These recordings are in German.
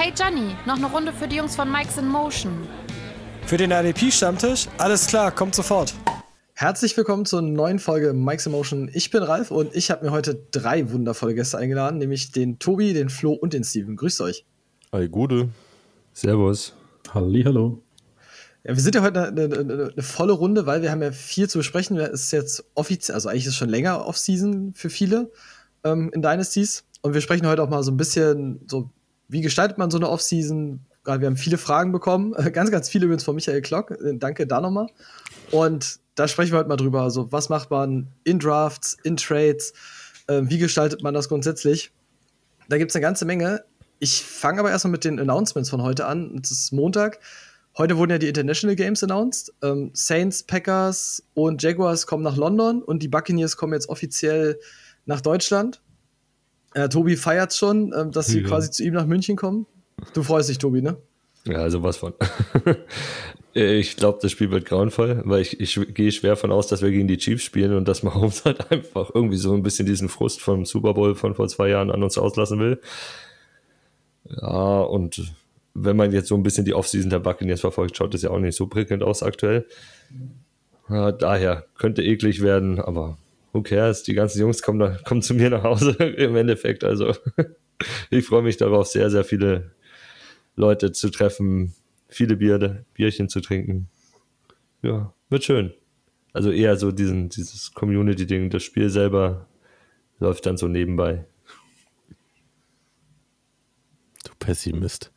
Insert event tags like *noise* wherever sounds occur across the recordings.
Hey Johnny, noch eine Runde für die Jungs von Mike's in Motion. Für den RDP-Stammtisch? Alles klar, kommt sofort. Herzlich willkommen zur neuen Folge Mike's Emotion. Ich bin Ralf und ich habe mir heute drei wundervolle Gäste eingeladen, nämlich den Tobi, den Flo und den Steven. Grüßt euch. Hi, Gude. Servus. Halli, hallo. Ja, wir sind ja heute eine, eine, eine, eine, volle Runde, weil wir haben ja viel zu besprechen. Es ist jetzt offiziell, also eigentlich ist es schon länger Off-Season für viele ähm, in Dynasties. Und wir sprechen heute auch mal so ein bisschen so, wie gestaltet man so eine Off-Season? Wir haben viele Fragen bekommen, *laughs* ganz, ganz viele übrigens von Michael Klock. Danke da nochmal. Und da sprechen wir heute mal drüber. Also, was macht man in Drafts, in Trades? Äh, wie gestaltet man das grundsätzlich? Da gibt es eine ganze Menge. Ich fange aber erstmal mit den Announcements von heute an. Es ist Montag. Heute wurden ja die International Games announced. Ähm, Saints, Packers und Jaguars kommen nach London und die Buccaneers kommen jetzt offiziell nach Deutschland. Äh, Tobi feiert schon, äh, dass sie ja. quasi zu ihm nach München kommen. Du freust dich, Tobi, ne? Ja, sowas von. *laughs* ich glaube, das Spiel wird grauenvoll, weil ich, ich gehe schwer von aus, dass wir gegen die Chiefs spielen und dass Mahomes *laughs* halt einfach irgendwie so ein bisschen diesen Frust vom Super Bowl von vor zwei Jahren an uns auslassen will. Ja, und wenn man jetzt so ein bisschen die Offseason der Buccaneers verfolgt, schaut das ja auch nicht so prickelnd aus aktuell. Ja, daher könnte eklig werden, aber who cares? Die ganzen Jungs kommen, da, kommen zu mir nach Hause *laughs* im Endeffekt. Also *laughs* ich freue mich darauf, sehr, sehr viele Leute zu treffen, viele Bier, Bierchen zu trinken. Ja, wird schön. Also eher so diesen, dieses Community-Ding, das Spiel selber läuft dann so nebenbei. Du Pessimist.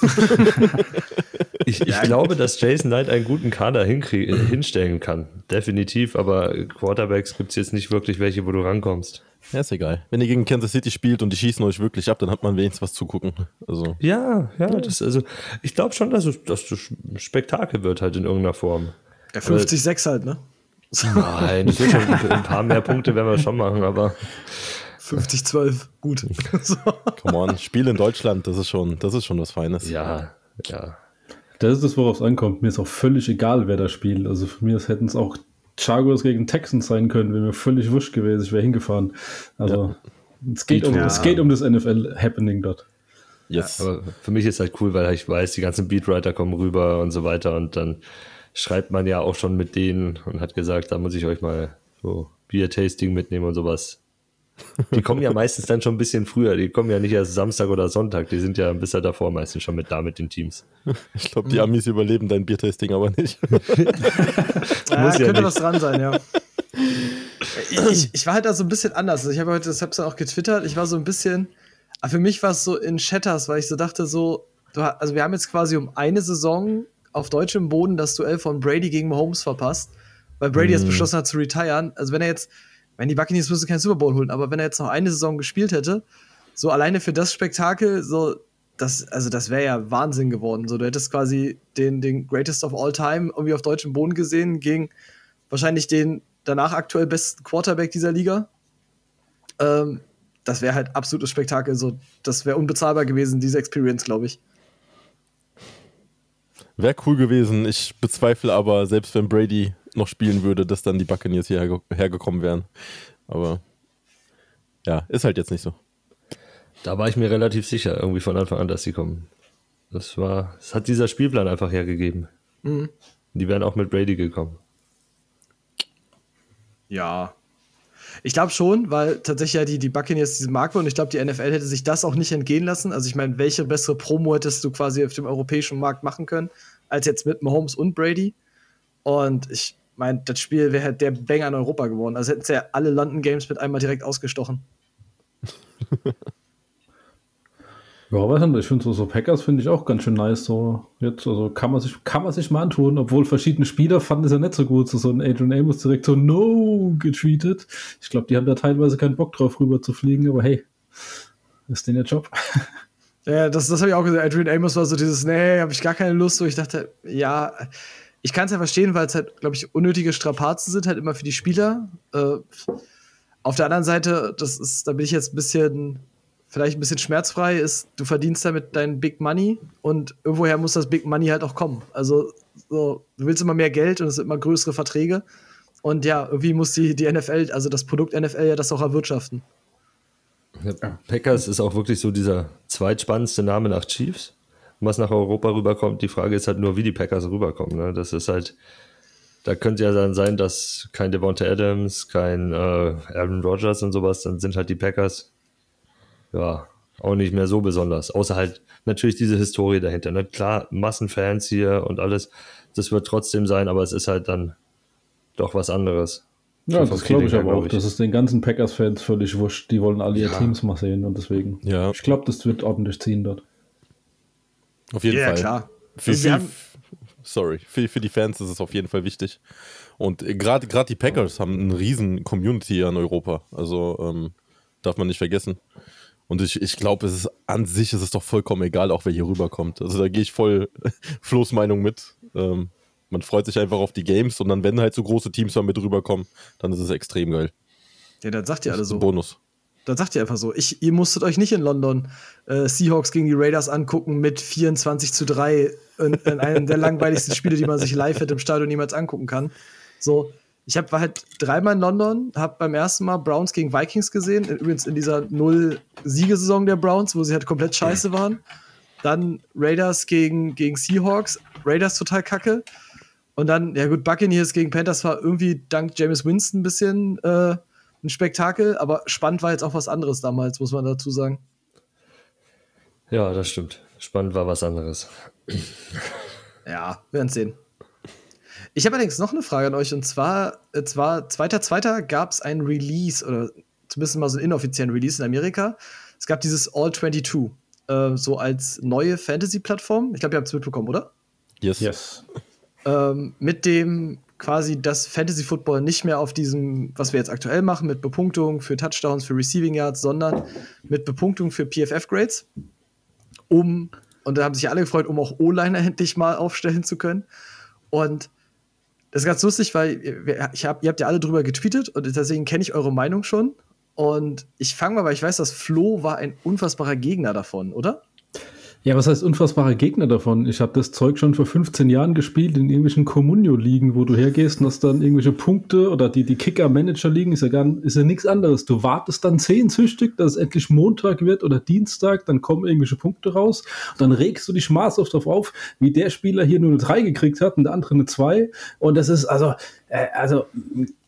*laughs* ich, ich glaube, dass Jason Knight einen guten Kader hinstellen kann. Definitiv, aber Quarterbacks gibt es jetzt nicht wirklich welche, wo du rankommst. Ja, ist egal. Wenn ihr gegen Kansas City spielt und die schießen euch wirklich ab, dann hat man wenigstens was zu gucken. Also. Ja, ja, das, also ich glaube schon, dass es, dass das Spektakel wird halt in irgendeiner Form. Ja, 50-6 halt, ne? Nein, das wird schon ein paar mehr Punkte werden wir schon machen, aber *laughs* 50-12, gut. *laughs* so. Come on, Spiel in Deutschland, das ist schon, das ist schon was Feines. Ja, ja. Das ist das, worauf es ankommt. Mir ist auch völlig egal, wer da spielt. Also für mich hätten es auch Chargers gegen Texans sein können, wäre mir völlig wurscht gewesen. Ich wäre hingefahren. Also ja. es, geht um, ja. es geht um das NFL-Happening dort. Yes. Ja, aber für mich ist halt cool, weil ich weiß, die ganzen Beatwriter kommen rüber und so weiter und dann schreibt man ja auch schon mit denen und hat gesagt, da muss ich euch mal so Bier-Tasting mitnehmen und sowas. Die kommen ja meistens dann schon ein bisschen früher. Die kommen ja nicht erst Samstag oder Sonntag. Die sind ja ein bisschen davor meistens schon mit da mit den Teams. Ich glaube, die Amis überleben dein Biertasting aber nicht. ja, *laughs* Muss ja könnte nicht. was dran sein, ja. *clears throat* Ich, ich, war halt da so ein bisschen anders. Also ich habe heute, das hab's dann auch getwittert, ich war so ein bisschen, aber für mich war es so in Shatters, weil ich so dachte, so, du, also wir haben jetzt quasi um eine Saison auf deutschem Boden das Duell von Brady gegen Mahomes verpasst, weil Brady mm. jetzt beschlossen hat zu retiren. Also wenn er jetzt, wenn die Buccaneers müssen keinen Super Bowl holen, aber wenn er jetzt noch eine Saison gespielt hätte, so alleine für das Spektakel, so das, also das wäre ja Wahnsinn geworden. So, du hättest quasi den, den Greatest of All Time irgendwie auf deutschem Boden gesehen gegen wahrscheinlich den danach aktuell besten Quarterback dieser Liga. Ähm, das wäre halt absolutes Spektakel. So, das wäre unbezahlbar gewesen, diese Experience, glaube ich. Wäre cool gewesen. Ich bezweifle aber, selbst wenn Brady noch spielen würde, dass dann die Buccaneers hierher hergekommen wären. Aber ja, ist halt jetzt nicht so. Da war ich mir relativ sicher, irgendwie von Anfang an, dass sie kommen. Das war, das hat dieser Spielplan einfach hergegeben. Mhm. Die wären auch mit Brady gekommen. Ja. Ich glaube schon, weil tatsächlich ja die, die Buccaneers diese Marke und ich glaube, die NFL hätte sich das auch nicht entgehen lassen. Also ich meine, welche bessere Promo hättest du quasi auf dem europäischen Markt machen können, als jetzt mit Mahomes und Brady? Und ich meine, das Spiel wäre halt der Banger in Europa geworden. Also hätten sie ja alle London Games mit einmal direkt ausgestochen. *laughs* Ja, weiß nicht, ich finde so, so Packers finde ich auch ganz schön nice. So jetzt, also kann man sich, kann man sich mal antun, obwohl verschiedene Spieler fanden es ja nicht so gut. So, so ein Adrian Amos direkt so no getweetet. Ich glaube, die haben da teilweise keinen Bock drauf, rüber zu fliegen, aber hey, ist denn der Job? *laughs* Ja, das, das habe ich auch gesagt. Adrian Amos war so dieses, nee, habe ich gar keine Lust. So, ich dachte, ja, ich kann es ja verstehen, weil es halt, glaube ich, unnötige Strapazen sind, halt immer für die Spieler. Äh, auf der anderen Seite, das ist, da bin ich jetzt ein bisschen, vielleicht ein bisschen schmerzfrei, ist, du verdienst damit dein Big Money und irgendwoher muss das Big Money halt auch kommen. Also, so, du willst immer mehr Geld und es sind immer größere Verträge. Und ja, irgendwie muss die, die NFL, also das Produkt NFL ja das auch erwirtschaften. Packers ist auch wirklich so dieser zweitspannendste Name nach Chiefs. Was nach Europa rüberkommt, die Frage ist halt nur, wie die Packers rüberkommen. Ne? Das ist halt, da könnte ja dann sein, dass kein Devonta Adams, kein äh, Aaron Rodgers und sowas, dann sind halt die Packers ja auch nicht mehr so besonders. Außer halt natürlich diese Historie dahinter. Ne? Klar, Massenfans hier und alles, das wird trotzdem sein, aber es ist halt dann doch was anderes. Ja, das glaube ich aber auch. glaub ich. Das ist den ganzen Packers-Fans völlig wurscht. Die wollen alle ihr Ja. Teams mal sehen und deswegen. Ja. Ich glaube, das wird ordentlich ziehen dort. Auf jeden Ja, Fall. klar. Für, Also für, sorry, für, für die Fans ist es auf jeden Fall wichtig. Und äh, gerade die Packers haben eine riesen Community hier in Europa. Also ähm, darf man nicht vergessen. Und ich, ich glaube, es ist an sich ist es doch vollkommen egal, auch wer hier rüberkommt. Also da gehe ich voll *laughs* Flo's Meinung mit. Ähm, man freut sich einfach auf die Games und dann, wenn halt so große Teams mal mit rüberkommen, dann ist es extrem geil. Ja, dann sagt ihr alle Das so. Bonus. Dann sagt ihr einfach so. Ich, ihr musstet euch nicht in London äh, Seahawks gegen die Raiders angucken mit 24 zu 3 in, in einem der langweiligsten Spiele, die man sich live hätte im Stadion niemals angucken kann. So, ich hab, war halt dreimal in London, habe beim ersten Mal Browns gegen Vikings gesehen. Übrigens in dieser Null-Siegesaison der Browns, wo sie halt komplett scheiße waren. Dann Raiders gegen, gegen Seahawks. Raiders total kacke. Und dann, ja gut, Buccaneers gegen Panthers war irgendwie dank James Winston ein bisschen äh, ein Spektakel, aber spannend war jetzt auch was anderes damals, muss man dazu sagen. Ja, das stimmt. Spannend war was anderes. *laughs* Ja, wir werden sehen. Ich habe allerdings noch eine Frage an euch und zwar, äh, zwar 2.2. gab es ein Release oder zumindest mal so einen inoffiziellen Release in Amerika. Es gab dieses All 22, äh, so als neue Fantasy-Plattform. Ich glaube, ihr habt es mitbekommen, oder? Yes. Yes. ähm, mit dem quasi das Fantasy Football nicht mehr auf diesem, was wir jetzt aktuell machen, mit Bepunktung für Touchdowns, für Receiving Yards, sondern mit Bepunktung für PFF Grades, um und da haben sich alle gefreut, um auch O-Liner endlich mal aufstellen zu können. Und das ist ganz lustig, weil ich hab, ihr habt ja alle drüber getweetet und deswegen kenne ich eure Meinung schon. Und ich fange mal, weil ich weiß, dass Flo war ein unfassbarer Gegner davon, oder? Ja, was heißt unfassbare Gegner davon? Ich habe das Zeug schon vor 15 Jahren gespielt in irgendwelchen Communio-Ligen, wo du hergehst und hast dann irgendwelche Punkte oder die, die Kicker-Manager-Ligen, ist ja, gar, ist ja nichts anderes. Du wartest dann sehnsüchtig, dass es endlich Montag wird oder Dienstag, dann kommen irgendwelche Punkte raus und dann regst du dich maßlos darauf auf, wie der Spieler hier nur eine 3 gekriegt hat und der andere eine 2. Und das ist, also, äh, also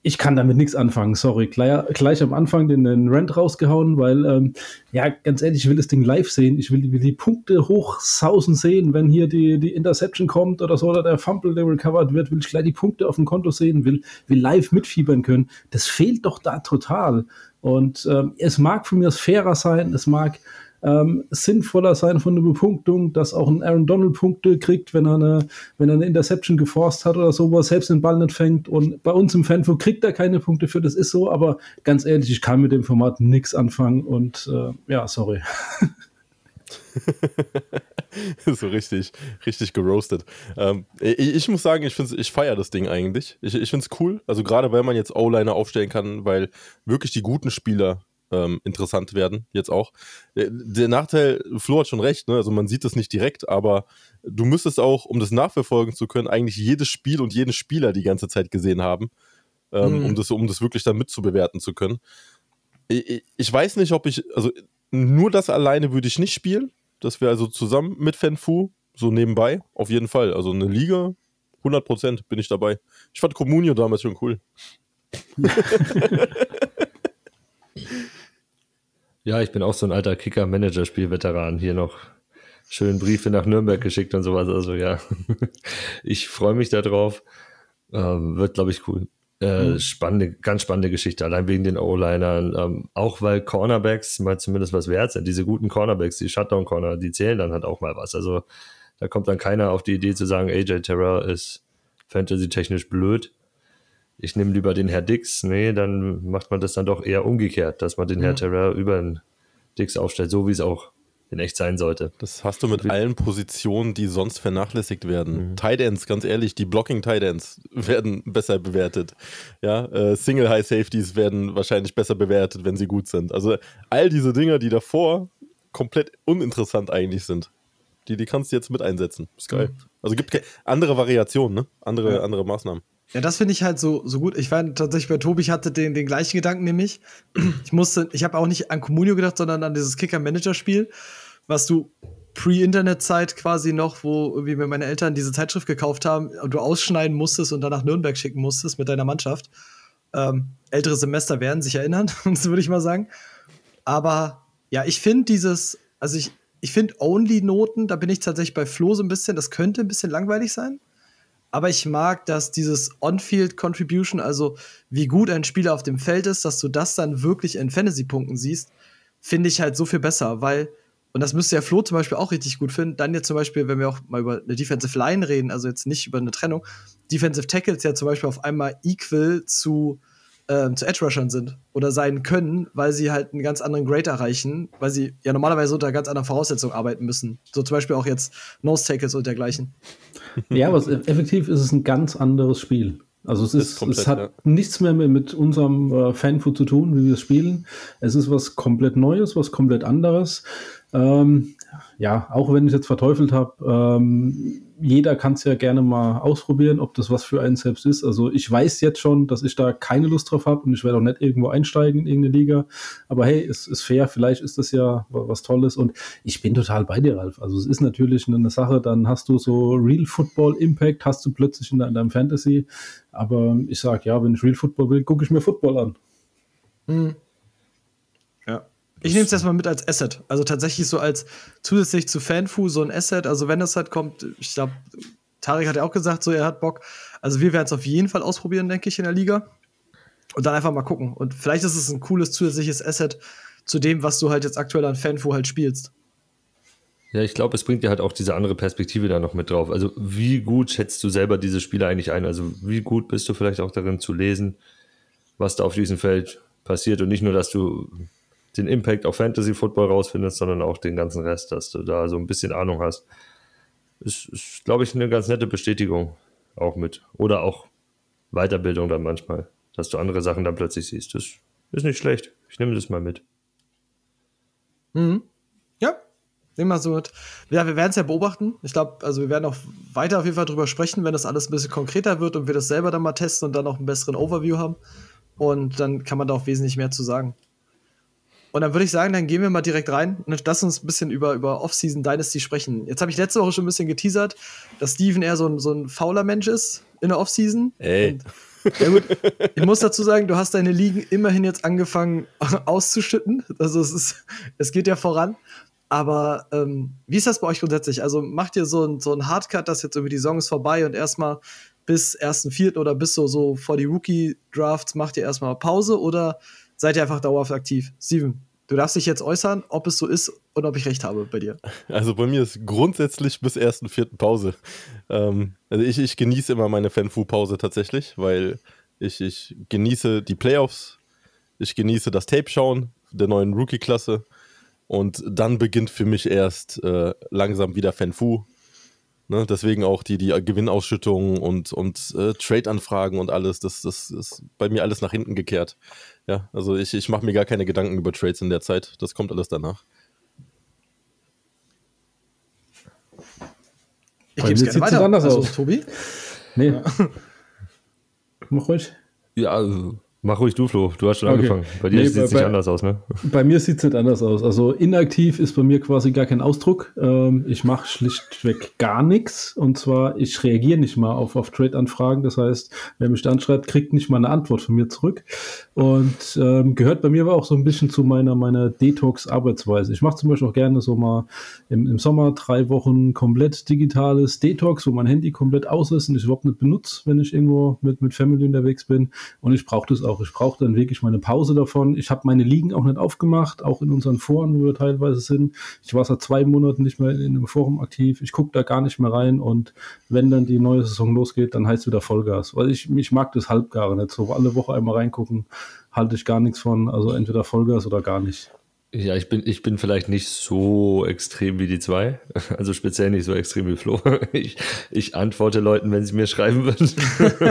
ich kann damit nichts anfangen, sorry. Gleich, gleich am Anfang den, den Rant rausgehauen, weil, ähm, ja, ganz ehrlich, ich will das Ding live sehen. Ich will, die- will die Punkte hochsausen sehen, wenn hier die, die Interception kommt oder so, oder der Fumble, der recovered wird, will ich gleich die Punkte auf dem Konto sehen, will, will live mitfiebern können. Das fehlt doch da total. Und ähm, es mag von mir fairer sein, es mag ähm, sinnvoller sein von der Bepunktung, dass auch ein Aaron Donald Punkte kriegt, wenn er eine, wenn er eine Interception geforst hat oder so, wo er selbst den Ball nicht fängt. Und bei uns im Fanfunk kriegt er keine Punkte für, das ist so, aber ganz ehrlich, ich kann mit dem Format nichts anfangen und äh, ja, sorry. *laughs* so richtig, richtig geroastet. Ähm, ich, ich muss sagen, ich, ich feiere das Ding eigentlich. Ich, ich finde es cool. Also gerade weil man jetzt O-Liner aufstellen kann, weil wirklich die guten Spieler ähm, interessant werden, jetzt auch. Der, der Nachteil, Flo hat schon recht, ne? also man sieht das nicht direkt, aber du müsstest auch, um das nachverfolgen zu können, eigentlich jedes Spiel und jeden Spieler die ganze Zeit gesehen haben, ähm, Mhm. um, das, um das wirklich dann mitzubewerten zu können. Ich, ich- weiß nicht, ob ich, also nur das alleine würde ich nicht spielen. Das wäre also zusammen mit Fanfu, so nebenbei, auf jeden Fall. Also eine Liga, 100% bin ich dabei. Ich fand Comunio damals schon cool. *laughs* *laughs* Ja, ich bin auch so ein alter Kicker-Manager-Spiel-Veteran. Hier noch schön Briefe nach Nürnberg geschickt und sowas. Also ja, *laughs* ich freue mich darauf. Ähm, wird, glaube ich, cool. Äh, Spannende, ganz spannende Geschichte, allein wegen den O-Linern. Ähm, auch weil Cornerbacks mal zumindest was wert sind. Diese guten Cornerbacks, die Shutdown-Corner, die zählen dann halt auch mal was. Also da kommt dann keiner auf die Idee zu sagen, AJ Terra ist fantasy-technisch blöd. Ich nehme lieber den Herr Dix. Nee, dann macht man das dann doch eher umgekehrt, dass man den Herr Terra über den Dix aufstellt, so wie es auch in echt sein sollte. Das hast du mit allen Positionen, die sonst vernachlässigt werden. Tight Ends, ganz ehrlich, die Blocking Tight Ends *laughs* werden besser bewertet. Ja, äh, Single High Safeties werden wahrscheinlich besser bewertet, wenn sie gut sind. Also all diese Dinge, die davor komplett uninteressant eigentlich sind, die, die kannst du jetzt mit einsetzen. Ist geil. Also gibt andere Variationen, ne? Andere, andere Maßnahmen. Ja, das finde ich halt so, so gut. Ich war tatsächlich bei Tobi, ich hatte den, den gleichen Gedanken nämlich. *clears throat* Ich musste, ich habe auch nicht an Communio gedacht, sondern an dieses Kicker-Manager-Spiel, was du Pre-Internet-Zeit quasi noch, wo irgendwie mir meine Eltern diese Zeitschrift gekauft haben und du ausschneiden musstest und dann nach Nürnberg schicken musstest mit deiner Mannschaft. Ähm, ältere Semester werden sich erinnern, *laughs* würde ich mal sagen. Aber ja, ich finde dieses, also ich, ich finde Only-Noten, da bin ich tatsächlich bei Flo so ein bisschen, das könnte ein bisschen langweilig sein. Aber ich mag, dass dieses On-Field-Contribution, also wie gut ein Spieler auf dem Feld ist, dass du das dann wirklich in Fantasy-Punkten siehst, finde ich halt so viel besser, weil, und das müsste ja Flo zum Beispiel auch richtig gut finden, dann jetzt zum Beispiel, wenn wir auch mal über eine Defensive Line reden, also jetzt nicht über eine Trennung, Defensive Tackles ja zum Beispiel auf einmal equal zu ähm, zu Edge-Rushern sind oder sein können, weil sie halt einen ganz anderen Grade erreichen, weil sie ja normalerweise unter ganz anderen Voraussetzungen arbeiten müssen. So zum Beispiel auch jetzt Nose-Tackles und dergleichen. Ja, aber effektiv ist es ein ganz anderes Spiel. Also es, ist, komplett, es hat ja. nichts mehr mit unserem äh, Fanfood zu tun, wie wir es spielen. Es ist was komplett Neues, was komplett anderes. Ähm, ja, auch wenn ich es jetzt verteufelt habe, ähm, jeder kann es ja gerne mal ausprobieren, ob das was für einen selbst ist. Also ich weiß jetzt schon, dass ich da keine Lust drauf habe und ich werde auch nicht irgendwo einsteigen in irgendeine Liga. Aber hey, es ist fair, vielleicht ist das ja was Tolles und ich bin total bei dir, Ralf. Also es ist natürlich eine Sache, dann hast du so Real Football Impact, hast du plötzlich in, deinem Fantasy. Aber ich sage, ja, wenn ich Real Football will, gucke ich mir Football an. Mhm. Ich nehme es erstmal mit als Asset. Also tatsächlich so als zusätzlich zu Fanfu so ein Asset. Also wenn das halt kommt, ich glaube, Tarek hat ja auch gesagt, so er hat Bock. Also wir werden es auf jeden Fall ausprobieren, denke ich, in der Liga. Und dann einfach mal gucken. Und vielleicht ist es ein cooles zusätzliches Asset zu dem, was du halt jetzt aktuell an Fanfu halt spielst. Ja, ich glaube, es bringt dir halt auch diese andere Perspektive da noch mit drauf. Also, wie gut schätzt du selber diese Spiele eigentlich ein? Also, wie gut bist du vielleicht auch darin zu lesen, was da auf diesem Feld passiert und nicht nur, dass du den Impact auf Fantasy Football rausfindest, sondern auch den ganzen Rest, dass du da so ein bisschen Ahnung hast. Ist, ist glaube ich, eine ganz nette Bestätigung auch mit. Oder auch Weiterbildung dann manchmal, dass du andere Sachen dann plötzlich siehst. Das ist nicht schlecht. Ich nehme das mal mit. Mhm. Ja, wir so. Ja, wir werden es ja beobachten. Ich glaube, also wir werden auch weiter auf jeden Fall drüber sprechen, wenn das alles ein bisschen konkreter wird und wir das selber dann mal testen und dann auch einen besseren Overview haben. Und dann kann man da auch wesentlich mehr zu sagen. Und dann würde ich sagen, dann gehen wir mal direkt rein und lass uns ein bisschen über, über Off-Season Dynasty sprechen. Jetzt habe ich letzte Woche schon ein bisschen geteasert, dass Steven eher so ein, so ein fauler Mensch ist in der Off-Season. Ey. Und, ja gut, ich muss dazu sagen, du hast deine Ligen immerhin jetzt angefangen *laughs* auszuschütten. Also es ist, es geht ja voran. Aber ähm, wie ist das bei euch grundsätzlich? Also macht ihr so ein, so ein Hardcut, dass jetzt irgendwie die Saison ist vorbei und erstmal bis 1.4. oder bis so, so vor die Rookie-Drafts macht ihr erstmal Pause oder seid ihr einfach dauerhaft aktiv. Steven, du darfst dich jetzt äußern, ob es so ist und ob ich recht habe bei dir. Also bei mir ist grundsätzlich bis ersten vierten Pause. Ähm, also ich, ich genieße immer meine Fanfu-Pause tatsächlich, weil ich, ich genieße die Playoffs, ich genieße das Tape schauen der neuen Rookie-Klasse und dann beginnt für mich erst äh, langsam wieder Fanfu. Ne, deswegen auch die, die Gewinnausschüttungen und, und äh, Trade-Anfragen und alles, das, das ist bei mir alles nach hinten gekehrt. Ja, also ich, ich mache mir gar keine Gedanken über Trades in der Zeit. Das kommt alles danach. Ich gebe es gerne weiter. Anders also, aus. Tobi? Nee. Ja. Mach ruhig. Ja, also Mach ruhig du, Flo. Du hast schon okay. angefangen. Bei dir nee, sieht es nicht anders aus, ne? Bei mir sieht es nicht anders aus. Also inaktiv ist bei mir quasi gar kein Ausdruck. Ähm, ich mache schlichtweg gar nichts. Und zwar, ich reagiere nicht mal auf, auf Trade-Anfragen. Das heißt, wer mich dann schreibt, kriegt nicht mal eine Antwort von mir zurück. Und ähm, gehört bei mir aber auch so ein bisschen zu meiner, meiner Detox-Arbeitsweise. Ich mache zum Beispiel auch gerne so mal im, im Sommer drei Wochen komplett digitales Detox, wo mein Handy komplett aus ist und ich überhaupt nicht benutze, wenn ich irgendwo mit, mit Family unterwegs bin. Und ich brauche das auch. Ich brauche dann wirklich meine Pause davon. Ich habe meine Ligen auch nicht aufgemacht, auch in unseren Foren, wo wir teilweise sind. Ich war seit zwei Monaten nicht mehr in einem Forum aktiv. Ich gucke da gar nicht mehr rein und wenn dann die neue Saison losgeht, dann heißt es wieder Vollgas. Weil ich, ich mag das Halbgare nicht so. Alle Woche einmal reingucken, halte ich gar nichts von. Also entweder Vollgas oder gar nicht. Ja, ich bin, ich bin vielleicht nicht so extrem wie die zwei. *laughs* Also speziell nicht so extrem wie Flo. *laughs* Ich, ich antworte Leuten, wenn sie mir schreiben würden. *laughs*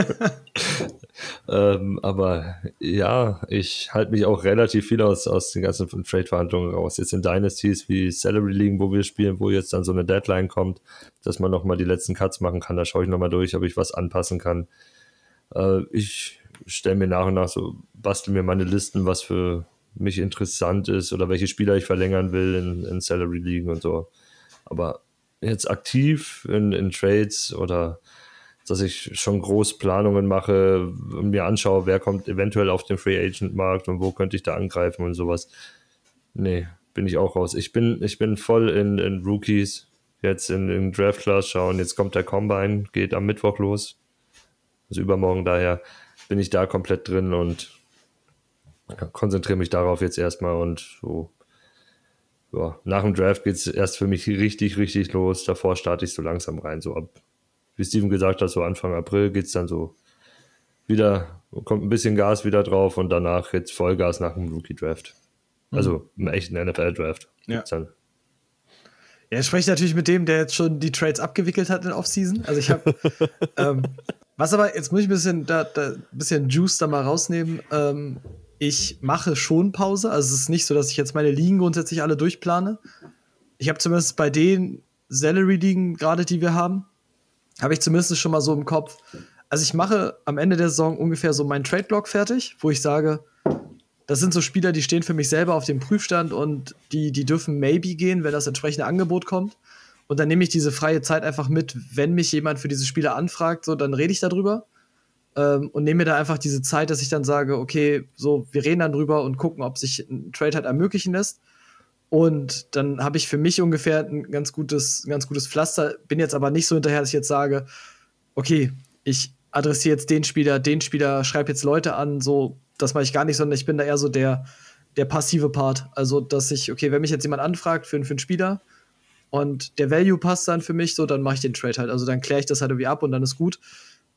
ähm, aber ja, ich halte mich auch relativ viel aus, aus den ganzen Trade-Verhandlungen raus. Jetzt in Dynasties wie Salary League, wo wir spielen, wo jetzt dann so eine Deadline kommt, dass man nochmal die letzten Cuts machen kann. Da schaue ich nochmal durch, ob ich was anpassen kann. Äh, ich stelle mir nach und nach so, bastel mir meine Listen, was für mich interessant ist oder welche Spieler ich verlängern will in, in Salary League und so. Aber jetzt aktiv in, in Trades oder dass ich schon groß Planungen mache und mir anschaue, wer kommt eventuell auf den Free Agent Markt und wo könnte ich da angreifen und sowas. Nee, bin ich auch raus. Ich bin, ich bin voll in, in Rookies, jetzt in, in Draft Class schauen. Jetzt kommt der Combine, geht am Mittwoch los. Also übermorgen daher bin ich da komplett drin und konzentriere mich darauf jetzt erstmal und so. Ja, nach dem Draft geht es erst für mich richtig, richtig los. Davor starte ich so langsam rein. So ab, wie Steven gesagt hat, so Anfang April geht es dann so wieder, kommt ein bisschen Gas wieder drauf und danach jetzt Vollgas nach dem Rookie-Draft. Also im echten NFL-Draft. Ja. Ja, ich spreche natürlich mit dem, der jetzt schon die Trades abgewickelt hat in Offseason. Also ich habe, *laughs* ähm, was aber, jetzt muss ich ein bisschen, da, da, bisschen Juice da mal rausnehmen. Ähm, ich mache schon Pause. Also es ist nicht so, dass ich jetzt meine Ligen grundsätzlich alle durchplane. Ich habe zumindest bei den Salary-Ligen gerade, die wir haben, habe ich zumindest schon mal so im Kopf. Also ich mache am Ende der Saison ungefähr so meinen Trade-Block fertig, wo ich sage, das sind so Spieler, die stehen für mich selber auf dem Prüfstand und die, die dürfen maybe gehen, wenn das entsprechende Angebot kommt. Und dann nehme ich diese freie Zeit einfach mit, wenn mich jemand für diese Spieler anfragt, so dann rede ich darüber ähm, und nehme mir da einfach diese Zeit, dass ich dann sage, okay, so wir reden dann drüber und gucken, ob sich ein Trade halt ermöglichen lässt. Und dann habe ich für mich ungefähr ein ganz gutes, ein ganz gutes Pflaster. Bin jetzt aber nicht so hinterher, dass ich jetzt sage, okay, ich adressiere jetzt den Spieler, den Spieler, schreibe jetzt Leute an, so das mache ich gar nicht, sondern ich bin da eher so der, der passive Part. Also, dass ich, okay, wenn mich jetzt jemand anfragt für, für einen Spieler und der Value passt dann für mich, so, dann mache ich den Trade halt. Also, dann kläre ich das halt irgendwie ab und dann ist gut.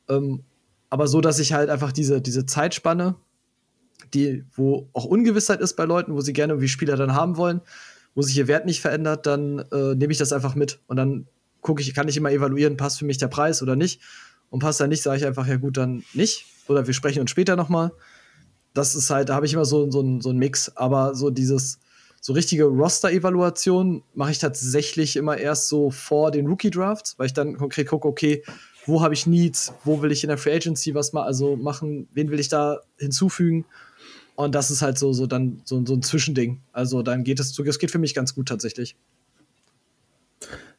Ähm, aber so, dass ich halt einfach diese, diese Zeitspanne, die, wo auch Ungewissheit ist bei Leuten, wo sie gerne irgendwie Spieler dann haben wollen, wo sich ihr Wert nicht verändert, dann äh, nehme ich das einfach mit. Und dann gucke ich, kann ich immer evaluieren, passt für mich der Preis oder nicht. Und passt er nicht, sage ich einfach, ja gut, dann nicht. Oder wir sprechen uns später nochmal das ist halt, da habe ich immer so, so, so einen Mix. Aber so dieses, so richtige Roster-Evaluation mache ich tatsächlich immer erst so vor den Rookie-Drafts, weil ich dann konkret gucke, okay, wo habe ich Needs, wo will ich in der Free Agency was mal, also machen, wen will ich da hinzufügen? Und das ist halt so, so dann so, so ein Zwischending. Also dann geht es, es geht für mich ganz gut tatsächlich.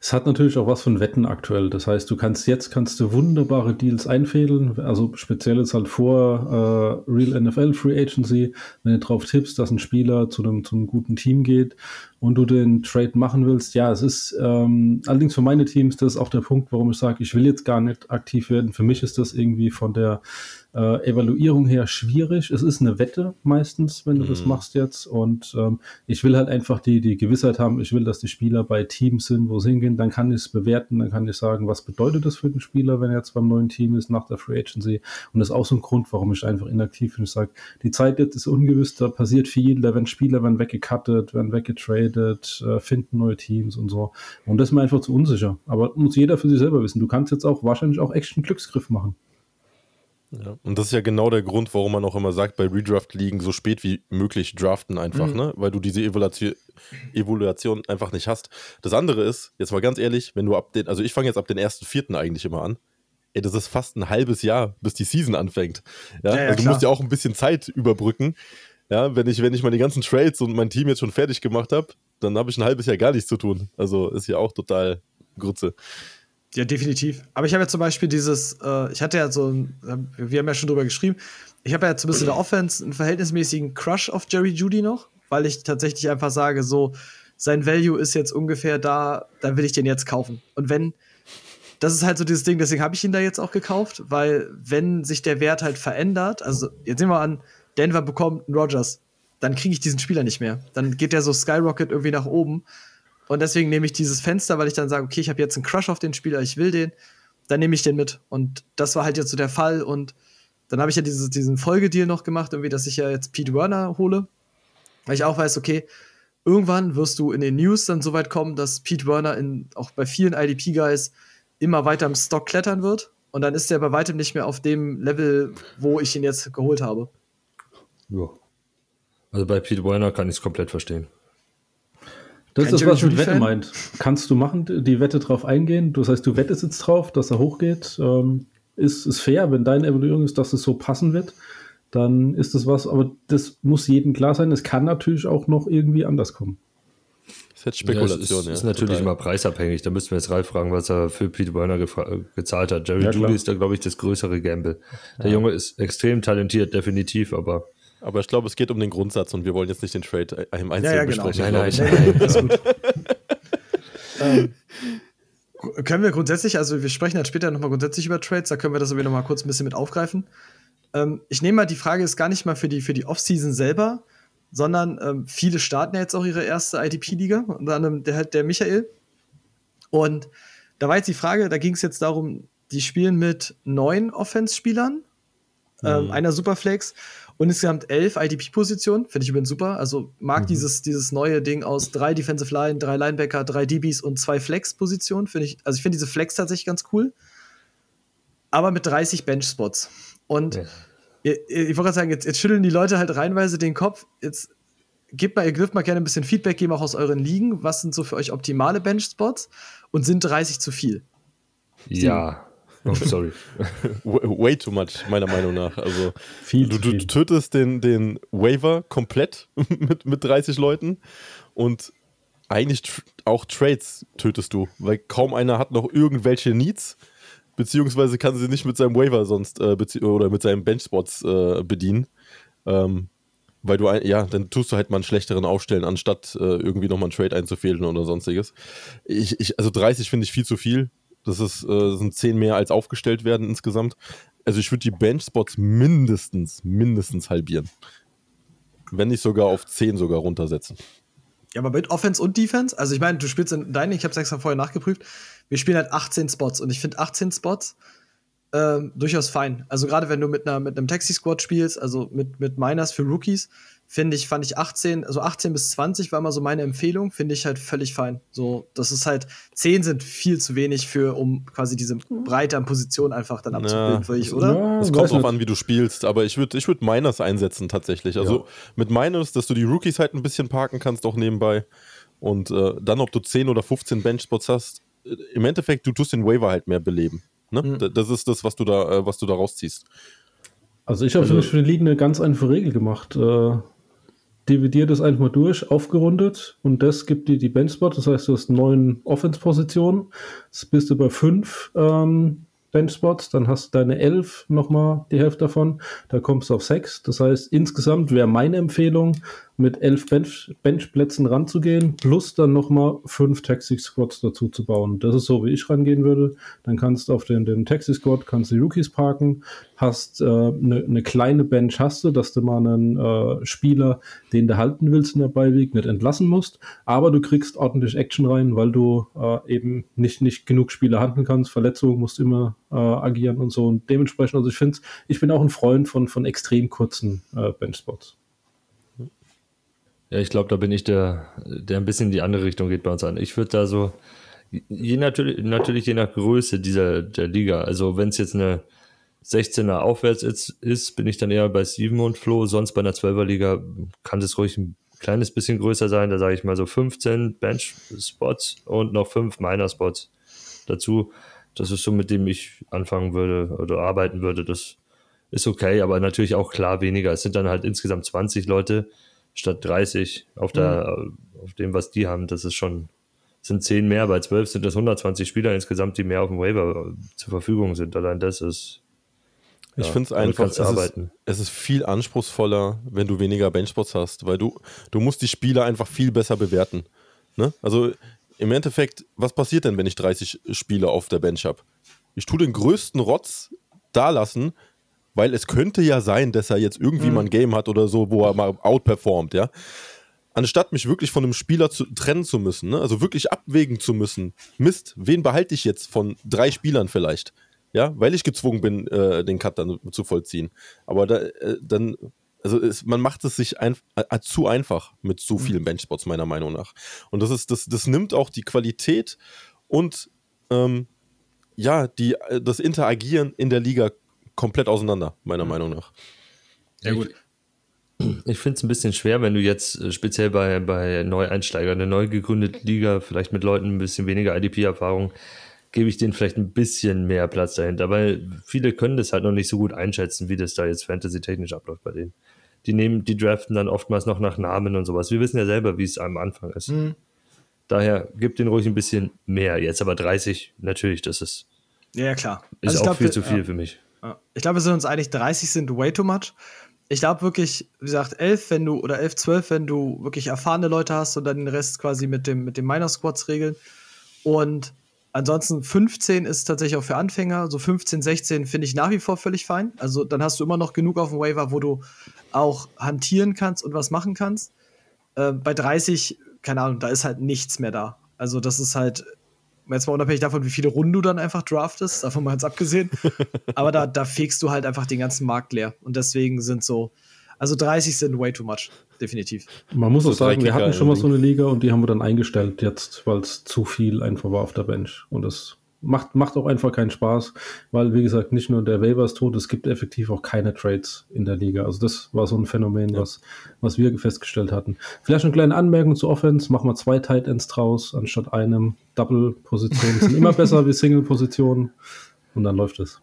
Es hat natürlich auch was von Wetten aktuell. Das heißt, du kannst jetzt kannst du wunderbare Deals einfädeln. Also speziell ist halt vor äh, Real NFL Free Agency, wenn du drauf tippst, dass ein Spieler zu einem, zu einem guten Team geht und du den Trade machen willst. Ja, es ist ähm, allerdings für meine Teams, das ist auch der Punkt, warum ich sage, ich will jetzt gar nicht aktiv werden. Für mich ist das irgendwie von der äh, Evaluierung her schwierig. Es ist eine Wette meistens, wenn du mhm. das machst jetzt. Und ähm, ich will halt einfach die, die Gewissheit haben, ich will, dass die Spieler bei Teams sind, wo sie hingehen. Dann kann ich es bewerten, dann kann ich sagen, was bedeutet das für den Spieler, wenn er jetzt beim neuen Team ist, nach der Free Agency. Und das ist auch so ein Grund, warum ich einfach inaktiv bin. Ich sage, die Zeit jetzt ist ungewiss, da passiert viel, da werden Spieler werden weggecuttet, werden weggetradet, äh, finden neue Teams und so. Und das ist mir einfach zu unsicher. Aber muss jeder für sich selber wissen. Du kannst jetzt auch wahrscheinlich auch echt einen Glücksgriff machen. Ja, und das ist ja genau der Grund, warum man auch immer sagt, bei Redraft-Ligen so spät wie möglich draften einfach, mhm. ne? Weil du diese Evaluation, Evaluation einfach nicht hast. Das andere ist, jetzt mal ganz ehrlich, wenn du ab den, also ich fange jetzt ab den ersten Vierten eigentlich immer an. Ey, das ist fast ein halbes Jahr, bis die Season anfängt. Ja, ja, ja also du musst ja auch ein bisschen Zeit überbrücken. Ja, wenn ich, wenn ich meine ganzen Trades und mein Team jetzt schon fertig gemacht habe, dann habe ich ein halbes Jahr gar nichts zu tun. Also ist ja auch total Grütze. Ja, definitiv. Aber ich habe ja zum Beispiel dieses, äh, ich hatte ja so, ein, wir haben ja schon drüber geschrieben, ich habe ja zumindest in der Offense einen verhältnismäßigen Crush auf Jerry Judy noch, weil ich tatsächlich einfach sage, so, sein Value ist jetzt ungefähr da, dann will ich den jetzt kaufen. Und wenn, das ist halt so dieses Ding, deswegen habe ich ihn da jetzt auch gekauft, weil wenn sich der Wert halt verändert, also jetzt sehen wir an, Denver bekommt einen Rogers, dann kriege ich diesen Spieler nicht mehr. Dann geht der so Skyrocket irgendwie nach oben und deswegen nehme ich dieses Fenster, weil ich dann sage, okay, ich habe jetzt einen Crush auf den Spieler, ich will den, dann nehme ich den mit. Und das war halt jetzt so der Fall. Und dann habe ich ja dieses, diesen Folgedeal noch gemacht, irgendwie, dass ich ja jetzt Pete Werner hole. Weil ich auch weiß, okay, irgendwann wirst du in den News dann so weit kommen, dass Pete Werner in, auch bei vielen IDP-Guys immer weiter im Stock klettern wird. Und dann ist er bei weitem nicht mehr auf dem Level, wo ich ihn jetzt geholt habe. Ja. Also bei Pete Werner kann ich es komplett verstehen. Das Kein ist, was mit Wette meint. Kannst du machen, die Wette drauf eingehen? Das heißt, du wettest jetzt drauf, dass er hochgeht. Ähm, ist, ist fair, wenn deine Evaluierung ist, dass es so passen wird, dann ist das was, aber das muss jedem klar sein. Es kann natürlich auch noch irgendwie anders kommen. Das ist jetzt Spekulation, ja. Es ist, ja. ist natürlich total. immer preisabhängig. Da müssten wir jetzt Ralf fragen, was er für Peter Werner gefra- gezahlt hat. Jerry Ja, Judy klar. ist da, glaube ich, das größere Gamble. Der Junge ist extrem talentiert, definitiv, aber Aber ich glaube, es geht um den Grundsatz und wir wollen jetzt nicht den Trade im Einzelnen Ja, ja, genau. besprechen. nein, nein, ich. nein. *laughs* Ähm, gu- können wir grundsätzlich, also wir sprechen dann später nochmal grundsätzlich über Trades, da können wir das aber nochmal kurz ein bisschen mit aufgreifen. Ähm, ich nehme mal, die Frage ist gar nicht mal für die, für die Offseason selber, sondern ähm, viele starten ja jetzt auch ihre erste IDP-Liga, unter anderem der, der Michael. Und da war jetzt die Frage, da ging es jetzt darum, die spielen mit neun Offense-Spielern, ähm, einer Superflex und insgesamt elf IDP-Positionen. Finde ich übrigens super. Also mag dieses, dieses neue Ding aus drei Defensive Line, drei Linebacker, drei DBs und zwei Flex-Positionen. Finde ich, also ich finde diese Flex tatsächlich ganz cool. Aber mit 30 Bench-Spots. Und Ja. ihr, ich wollte gerade sagen, jetzt, jetzt schütteln die Leute halt reinweise den Kopf. Jetzt gebt mal, ihr dürft mal gerne ein bisschen Feedback geben, auch aus euren Ligen. Was sind so für euch optimale Bench-Spots? Und sind 30 zu viel? Ja. Oh, *laughs* sorry. Way too much, meiner Meinung nach. Also, Viel du, du, tötest den, den Waiver komplett *laughs* mit, mit 30 Leuten und eigentlich auch Trades tötest du, weil kaum einer hat noch irgendwelche Needs, beziehungsweise kann sie nicht mit seinem Waiver sonst äh, oder mit seinen Benchspots äh, bedienen. Ähm, weil du, ein, ja, dann tust du halt mal einen schlechteren aufstellen, anstatt äh, irgendwie nochmal einen Trade einzufädeln oder sonstiges. Ich, ich, also 30 finde ich viel zu viel. Das ist, äh, sind 10 mehr als aufgestellt werden insgesamt. Also ich würde die Bench-Spots mindestens, mindestens halbieren. Wenn nicht sogar auf 10 sogar runtersetzen. Ja, aber mit Offense und Defense? Also ich meine, du spielst in deinen, ich habe es extra vorher nachgeprüft, wir spielen halt 18 Spots und ich finde 18 Spots ähm, durchaus fein. Also gerade wenn du mit einer mit einem Taxi-Squad spielst, also mit, mit Miners für Rookies, finde ich, fand ich 18, also 18 bis 20 war mal so meine Empfehlung, finde ich halt völlig fein. So, das ist halt, 10 sind viel zu wenig für, um quasi diese Breite an Positionen einfach dann abzubilden, für ich, oder? Ja, Es weiß kommt drauf nicht. an, wie du spielst, aber ich würde ich würd Miners einsetzen tatsächlich. Also mit Miners, dass du die Rookies halt ein bisschen parken kannst, auch nebenbei. Und äh, dann, ob du 10 oder 15 Benchspots hast, äh, im Endeffekt, du tust den Waiver halt mehr beleben. Ne? Mhm. Das ist das, was du da, äh, was du da rausziehst. Also ich habe Also- für mich für die Liga eine ganz einfache Regel gemacht. Äh, dividiert es einfach mal durch, aufgerundet und das gibt dir die Benchspot. Das heißt, du hast neun Offense-Positionen. Bist du bei fünf ähm, Benchspots, dann hast du deine elf nochmal die Hälfte davon. Da kommst du auf sechs. Das heißt, insgesamt wäre meine Empfehlung, mit elf Bench Benchplätzen ranzugehen, plus dann nochmal fünf Taxi Squads dazu zu bauen. Das ist so, wie ich rangehen würde. Dann kannst du auf den, den Taxi Squad kannst du die Rookies parken, hast eine äh, ne- ne kleine Bench hast du, dass du mal einen äh, Spieler, den du halten willst in der Beiweek, nicht entlassen musst, aber du kriegst ordentlich Action rein, weil du äh, eben nicht, nicht genug Spieler handeln kannst, Verletzungen musst immer äh, agieren und so und dementsprechend, also ich finde, ich bin auch ein Freund von, von extrem kurzen äh, Benchspots. Ja, ich glaube, da bin ich der, der ein bisschen in die andere Richtung geht bei uns an. Ich würde da so, je natürlich, natürlich je nach Größe dieser der Liga. Also wenn es jetzt eine 16er aufwärts ist, ist, bin ich dann eher bei Steven und Flo. Sonst bei einer 12er Liga kann das ruhig ein kleines bisschen größer sein. Da sage ich mal so 15 Bench-Spots und noch 5 Minor-Spots dazu. Das ist so, mit dem ich anfangen würde oder arbeiten würde. Das ist okay, aber natürlich auch klar weniger. Es sind dann halt insgesamt 20 Leute statt 30 auf, der, auf dem, was die haben. Das ist schon, sind 10 mehr. Bei 12 sind das 120 Spieler insgesamt, die mehr auf dem Waiver äh, zur Verfügung sind. Allein das ist. Ich ja, finde es einfach, ist, es ist viel anspruchsvoller, wenn du weniger Benchspots hast, weil du, du musst die Spieler einfach viel besser bewerten. Ne? Also im Endeffekt, was passiert denn, wenn ich 30 Spieler auf der Bench habe? Ich tue den größten Rotz da lassen, weil es könnte ja sein, dass er jetzt irgendwie mal ein Game hat oder so, wo er mal outperformt, ja. Anstatt mich wirklich von einem Spieler zu, trennen zu müssen, ne? also wirklich abwägen zu müssen, Mist, wen behalte ich jetzt von drei Spielern vielleicht? Ja, weil ich gezwungen bin, äh, den Cut dann zu vollziehen. Aber da, äh, dann, also es, man macht es sich ein, äh, zu einfach mit so vielen Benchspots, meiner Meinung nach. Und das ist, das, das nimmt auch die Qualität und ähm, ja, die, äh, das Interagieren in der Liga komplett auseinander, meiner Meinung nach. Ja, gut. *clears throat* Ich finde es ein bisschen schwer, wenn du jetzt äh, speziell bei, bei Neueinsteigern, eine neu gegründete Liga, vielleicht mit Leuten ein bisschen weniger IDP-Erfahrung, gebe ich denen vielleicht ein bisschen mehr Platz dahinter, weil viele können das halt noch nicht so gut einschätzen, wie das da jetzt fantasy-technisch abläuft bei denen. Die nehmen, die draften dann oftmals noch nach Namen und sowas. Wir wissen ja selber, wie es am Anfang ist. Mhm. Daher gibt den ruhig ein bisschen mehr. Jetzt aber 30, natürlich, das ist, Ja, klar. ist Also auch glaub, viel zu viel ja. für mich. Ich glaube, wir sind uns einig, 30 sind way too much. Ich glaube wirklich, wie gesagt, 11, wenn du, oder 11, 12, wenn du wirklich erfahrene Leute hast und dann den Rest quasi mit dem, mit dem Minor Squads regeln. Und ansonsten 15 ist tatsächlich auch für Anfänger. So 15, 16 finde ich nach wie vor völlig fein. Also dann hast du immer noch genug auf dem Waiver, wo du auch hantieren kannst und was machen kannst. Äh, bei 30, keine Ahnung, da ist halt nichts mehr da. Also das ist halt, jetzt mal unabhängig davon, wie viele Runden du dann einfach draftest, davon mal ganz abgesehen. *laughs* Aber da, da fegst du halt einfach den ganzen Markt leer. Und deswegen sind so, also 30 sind way too much, definitiv. Man muss auch sagen, wir hatten schon mal im so eine Liga und die haben wir dann eingestellt jetzt, weil es zu viel einfach war auf der Bench. Und das macht, macht auch einfach keinen Spaß, weil, wie gesagt, nicht nur der Waiver ist tot, es gibt effektiv auch keine Trades in der Liga. Also das war so ein Phänomen, was, was wir festgestellt hatten. Vielleicht eine kleine Anmerkung zur Offense, machen wir zwei Tight Ends draus, anstatt einem. Double-Positionen sind immer *laughs* besser wie Single-Positionen und dann läuft es.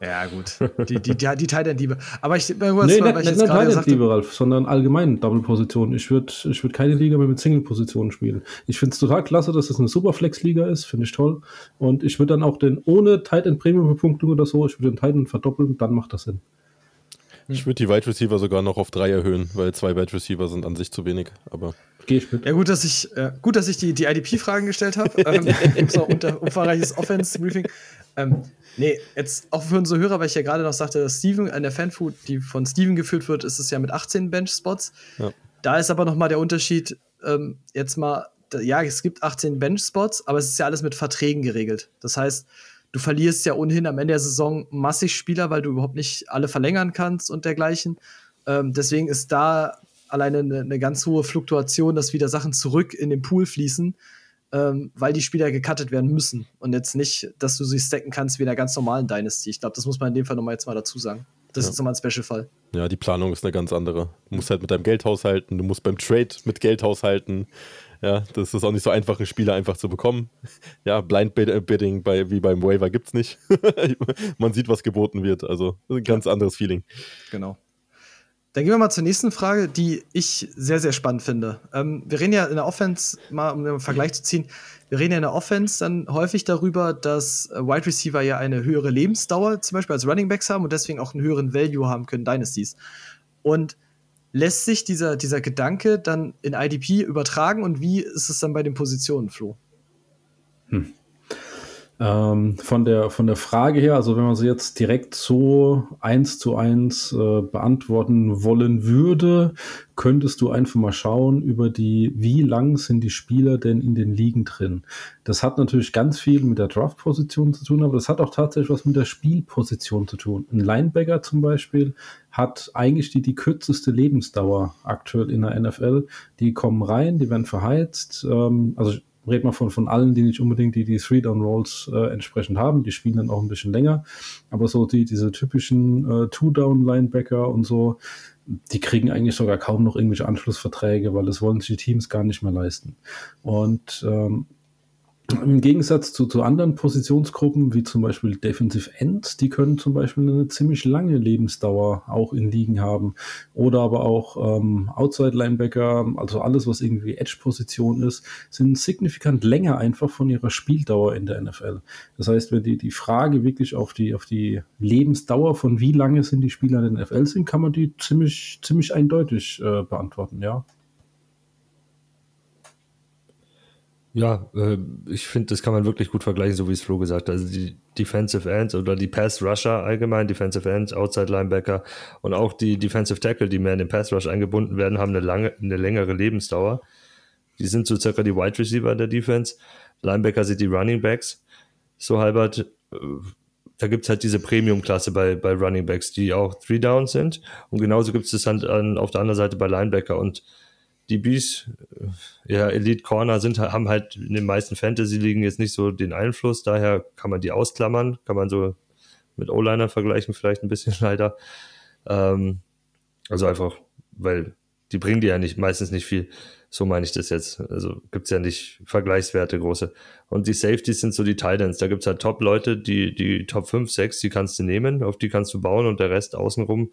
Ja, gut. *laughs* Die, die, die, die Tight End Liebe. Aber ich, nee, Nee, nicht, nicht, nicht Tight Liebe, Ralf, sondern allgemein Double-Position. Ich würde ich würd keine Liga mehr mit Single-Positionen spielen. Ich finde es total klasse, dass es eine Superflex-Liga ist, finde ich toll. Und ich würde dann auch den, ohne Tight End Premium-Bepunktung oder so, ich würde den Tight End verdoppeln, dann macht das Sinn. Ich würde die Wide Receiver sogar noch auf drei erhöhen, weil zwei Wide Receiver sind an sich zu wenig. Aber Gehe ich mit. Ja, gut, dass ich, äh, gut, dass ich die, die IDP-Fragen gestellt habe. *laughs* ähm, so unter, umfangreiches Offense-Briefing. Ähm, nee, jetzt auch für unsere Hörer, weil ich ja gerade noch sagte, dass Steven, an der Fanfood, die von Steven geführt wird, ist es ja mit 18 Bench-Spots. Ja. Da ist aber noch mal der Unterschied, ähm, jetzt mal, ja, es gibt 18 Bench-Spots, aber es ist ja alles mit Verträgen geregelt. Das heißt, du verlierst ja ohnehin am Ende der Saison massig Spieler, weil du überhaupt nicht alle verlängern kannst und dergleichen. Ähm, deswegen ist da alleine eine, eine ganz hohe Fluktuation, dass wieder Sachen zurück in den Pool fließen, ähm, weil die Spieler gecuttet werden müssen. Und jetzt nicht, dass du sie stacken kannst wie in einer ganz normalen Dynasty. Ich glaube, das muss man in dem Fall nochmal jetzt mal dazu sagen. Das Ja. ist nochmal ein Special-Fall. ja, die Planung ist eine ganz andere. Du musst halt mit deinem Geld haushalten, du musst beim Trade mit Geld haushalten. Ja, das ist auch nicht so einfach, einen Spieler einfach zu bekommen. Ja, Blind äh, Bidding bei, wie beim Waiver gibt's nicht. *laughs* Man sieht, was geboten wird. Also ein ganz anderes Feeling. Genau. Dann gehen wir mal zur nächsten Frage, die ich sehr, sehr spannend finde. Ähm, wir reden ja in der Offense, mal um den Vergleich zu ziehen, wir reden ja in der Offense dann häufig darüber, dass äh, Wide Receiver ja eine höhere Lebensdauer zum Beispiel als Running Backs haben und deswegen auch einen höheren Value haben können, Dynasties. Und lässt sich dieser, dieser Gedanke dann in IDP übertragen und wie ist es dann bei den Positionen, Flo? Ähm, von, der, von der Frage her, also wenn man sie jetzt direkt so eins zu eins äh, beantworten wollen würde, könntest du einfach mal schauen über die, wie lang sind die Spieler denn in den Ligen drin. Das hat natürlich ganz viel mit der Draft-Position zu tun, aber das hat auch tatsächlich was mit der Spielposition zu tun. Ein Linebacker zum Beispiel hat eigentlich die, die kürzeste Lebensdauer aktuell in der NFL. Die kommen rein, die werden verheizt. Ähm, also red mal von, von allen, die nicht unbedingt die, die Three-Down-Rolls äh, entsprechend haben. Die spielen dann auch ein bisschen länger. Aber so die, diese typischen äh, Two-Down-Linebacker und so, die kriegen eigentlich sogar kaum noch irgendwelche Anschlussverträge, weil das wollen sich die Teams gar nicht mehr leisten. Und ähm, im Gegensatz zu, zu anderen Positionsgruppen, wie zum Beispiel Defensive Ends, die können zum Beispiel eine ziemlich lange Lebensdauer auch in Ligen haben. Oder aber auch ähm, Outside Linebacker, also alles, was irgendwie Edge-Position ist, sind signifikant länger einfach von ihrer Spieldauer in der NFL. Das heißt, wenn die, die Frage wirklich auf die, auf die Lebensdauer von wie lange sind die Spieler in der NFL sind, kann man die ziemlich, ziemlich eindeutig äh, beantworten, ja. Ja, äh, ich finde, das kann man wirklich gut vergleichen, so wie es Flo gesagt hat. Also die Defensive Ends oder die Pass Rusher allgemein, Defensive Ends, Outside Linebacker und auch die Defensive Tackle, die mehr in den Pass Rush eingebunden werden, haben eine lange, eine längere Lebensdauer. Die sind so circa die Wide Receiver der Defense. Linebacker sind die Running Backs. So halbert, äh, da gibt's halt diese Premium-Klasse bei, bei Running Backs, die auch Three Downs sind. Und genauso gibt's das dann an, auf der anderen Seite bei Linebacker. Und die Bs, äh, ja, Elite Corner sind, haben halt in den meisten Fantasy-Ligen jetzt nicht so den Einfluss, daher kann man die ausklammern, kann man so mit O-Liner vergleichen, vielleicht ein bisschen *laughs* leider. Ähm, also einfach, weil die bringen dir ja nicht, meistens nicht viel. So meine ich das jetzt. Also gibt's ja nicht Vergleichswerte große. Und die Safeties sind so die Titans. Da gibt's halt Top-Leute, die, die Top 5, 6, die kannst du nehmen, auf die kannst du bauen und der Rest außenrum,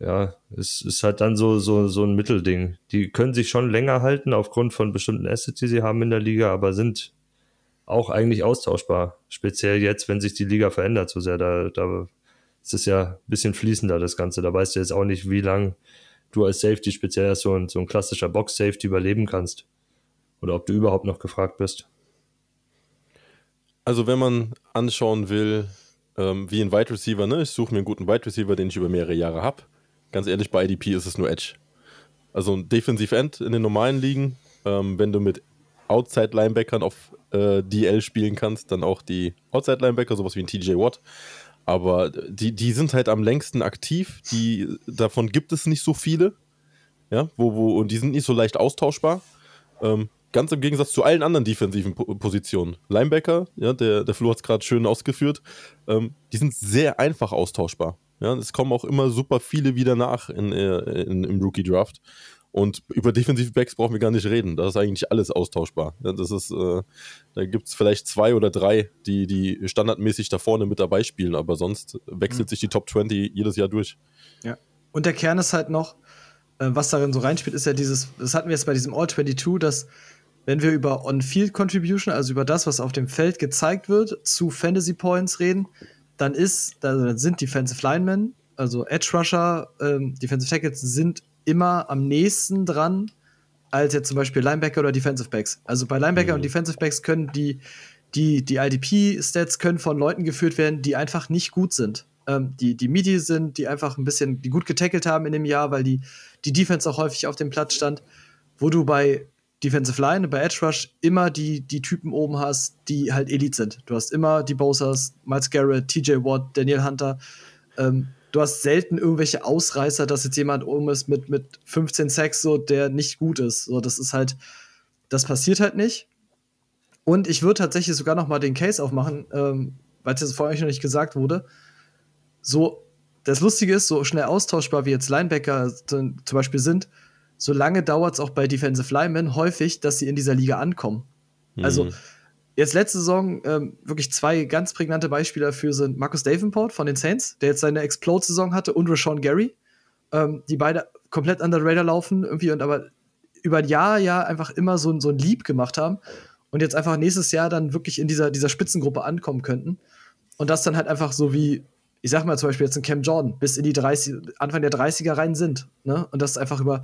ja, es ist halt dann so, so, so ein Mittelding. Die können sich schon länger halten aufgrund von bestimmten Assets, die sie haben in der Liga, aber sind auch eigentlich austauschbar. Speziell jetzt, wenn sich die Liga verändert so sehr. Da, da ist es ja ein bisschen fließender, das Ganze. Da weißt du jetzt auch nicht, wie lang du als Safety speziell als so ein, so ein klassischer Box-Safety überleben kannst. Oder ob du überhaupt noch gefragt bist. Also wenn man anschauen will, ähm, wie ein Wide Receiver, ne? ich suche mir einen guten Wide Receiver, den ich über mehrere Jahre habe. Ganz ehrlich, bei IDP ist es nur Edge. Also ein Defensive End in den normalen Ligen, ähm, wenn du mit Outside-Linebackern auf äh, DL spielen kannst, dann auch die Outside-Linebacker, sowas wie ein TJ Watt. Aber die, die sind halt am längsten aktiv. Die, davon gibt es nicht so viele. Ja, wo, wo, und die sind nicht so leicht austauschbar. Ähm, ganz im Gegensatz zu allen anderen defensiven po Positionen. Linebacker, ja, der, der Flo hat es gerade schön ausgeführt, ähm, die sind sehr einfach austauschbar. Ja, es kommen auch immer super viele wieder nach in, äh, in, im Rookie-Draft. Und über Defensive Backs brauchen wir gar nicht reden. Da ist eigentlich alles austauschbar. Das ist, äh, da gibt es vielleicht zwei oder drei, die, die standardmäßig da vorne mit dabei spielen, aber sonst wechselt mhm. sich die Top 20 jedes Jahr durch. Ja. Und der Kern ist halt noch, äh, was darin so reinspielt, ist ja dieses, das hatten wir jetzt bei diesem All 22, dass wenn wir über On-Field Contribution, also über das, was auf dem Feld gezeigt wird, zu Fantasy Points reden, dann ist, dann sind Defensive Linemen, also Edge Rusher, ähm, Defensive Tackles sind immer am nächsten dran als jetzt zum Beispiel Linebacker oder Defensive Backs. Also bei Linebacker mhm. und Defensive Backs können die, die, die IDP-Stats können von Leuten geführt werden, die einfach nicht gut sind. Ähm, die, die Midi sind, die einfach ein bisschen, die gut getackelt haben in dem Jahr, weil die, die Defense auch häufig auf dem Platz stand, wo du bei Defensive Line, bei Edge Rush immer die, die Typen oben hast, die halt Elite sind. Du hast immer die Bosers, Miles Garrett, TJ Watt, Daniel Hunter. Ähm, du hast selten irgendwelche Ausreißer, dass jetzt jemand oben ist mit, mit 15 Sacks, so, der nicht gut ist. So, das ist halt, das passiert halt nicht. Und ich würde tatsächlich sogar noch mal den Case aufmachen, ähm, weil es jetzt vorher noch nicht gesagt wurde. So, das Lustige ist, so schnell austauschbar wie jetzt Linebacker zum Beispiel sind, so lange dauert es auch bei Defensive Linemen häufig, dass sie in dieser Liga ankommen. Also, mhm. Also Jetzt letzte Saison ähm, wirklich zwei ganz prägnante Beispiele dafür sind Marcus Davenport von den Saints, der jetzt seine Explode-Saison hatte, und Rashawn Gary, ähm, die beide komplett under the radar laufen irgendwie und aber über ein Jahr ja einfach immer so, so ein Lieb gemacht haben und jetzt einfach nächstes Jahr dann wirklich in dieser, dieser Spitzengruppe ankommen könnten. Und das dann halt einfach so wie, ich sag mal zum Beispiel jetzt ein Cam Jordan, bis in die 30, Anfang der 30er rein sind. Ne? Und das einfach über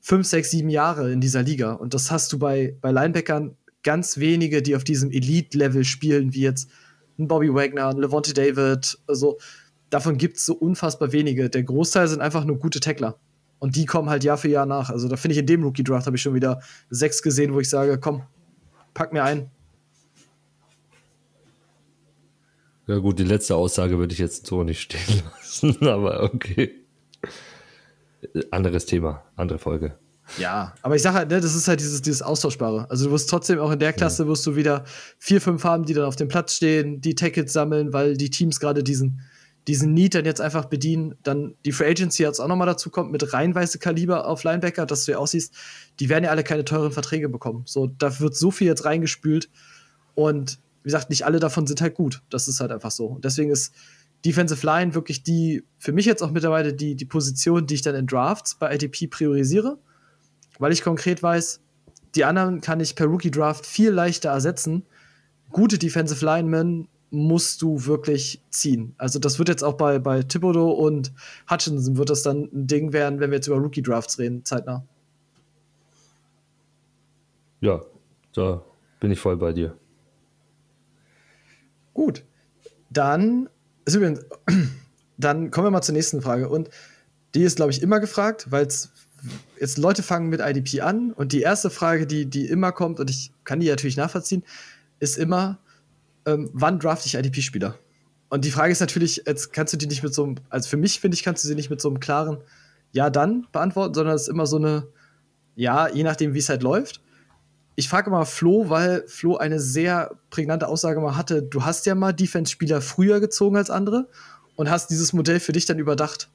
fünf, sechs, sieben Jahre in dieser Liga. Und das hast du bei, bei Linebackern ganz wenige, die auf diesem Elite-Level spielen, wie jetzt ein Bobby Wagner, ein Levante David. Also davon gibt es so unfassbar wenige. Der Großteil sind einfach nur gute Tackler. Und die kommen halt Jahr für Jahr nach. Also da finde ich in dem Rookie-Draft habe ich schon wieder sechs gesehen, wo ich sage, komm, pack mir ein. Ja gut, die letzte Aussage würde ich jetzt so nicht stehen *laughs* lassen, aber okay. Anderes Thema, andere Folge. Ja, aber ich sage halt, ne, das ist halt dieses, dieses Austauschbare. Also du wirst trotzdem auch in der Klasse, wirst du wieder vier, fünf haben, die dann auf dem Platz stehen, die Tackles sammeln, weil die Teams gerade diesen, diesen Need dann jetzt einfach bedienen. Dann die Free Agency jetzt auch nochmal dazu kommt, mit reihenweise Kaliber auf Linebacker, dass du ja aussiehst, die werden ja alle keine teuren Verträge bekommen. So, da wird so viel jetzt reingespült und wie gesagt, nicht alle davon sind halt gut. Das ist halt einfach so. Und deswegen ist Defensive Line wirklich die, für mich jetzt auch mittlerweile die, die Position, die ich dann in Drafts bei IDP priorisiere weil ich konkret weiß, die anderen kann ich per Rookie Draft viel leichter ersetzen. Gute Defensive Linemen musst du wirklich ziehen. Also das wird jetzt auch bei, bei Thibodeau und Hutchinson wird das dann ein Ding werden, wenn wir jetzt über Rookie Drafts reden, zeitnah. Ja, da bin ich voll bei dir. Gut. Dann, *clears throat* dann kommen wir mal zur nächsten Frage. Und die ist, glaube ich, immer gefragt, weil jetzt Leute fangen mit IDP an und die erste Frage, die, die immer kommt, und ich kann die natürlich nachvollziehen, ist immer, ähm, wann draft ich IDP-Spieler? Und die Frage ist natürlich, jetzt kannst du die nicht mit so einem, also für mich finde ich, kannst du sie nicht mit so einem klaren Ja, dann beantworten, sondern es ist immer so eine, ja, je nachdem, wie es halt läuft. Ich frage mal Flo, weil Flo eine sehr prägnante Aussage mal hatte. Du hast ja mal Defense-Spieler früher gezogen als andere und hast dieses Modell für dich dann überdacht.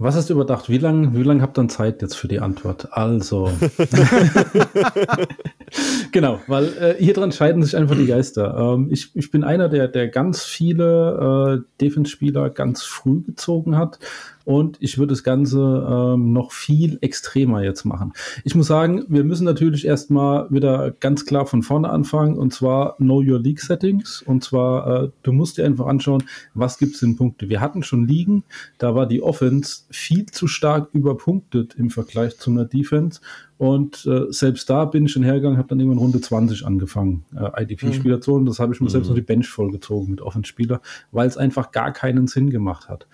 Was hast du überdacht? Wie lange wie lang habt ihr dann Zeit jetzt für die Antwort? Also. *laughs* genau, weil äh, hier dran scheiden sich einfach die Geister. Ähm, ich, ich bin einer, der, der ganz viele äh, Defense-Spieler ganz früh gezogen hat. Und ich würde das Ganze ähm, noch viel extremer jetzt machen. Ich muss sagen, wir müssen natürlich erstmal wieder ganz klar von vorne anfangen und zwar Know Your League Settings. Und zwar, äh, du musst dir einfach anschauen, was gibt es in Punkte. Wir hatten schon Ligen, da war die Offense viel zu stark überpunktet im Vergleich zu einer Defense. Und äh, selbst da bin ich schon hergegangen, habe dann irgendwann Runde 20 angefangen, äh, IDP-Spieler zu holen. Das habe ich mir mhm. selbst noch die Bench vollgezogen mit Offenspieler, weil es einfach gar keinen Sinn gemacht hat.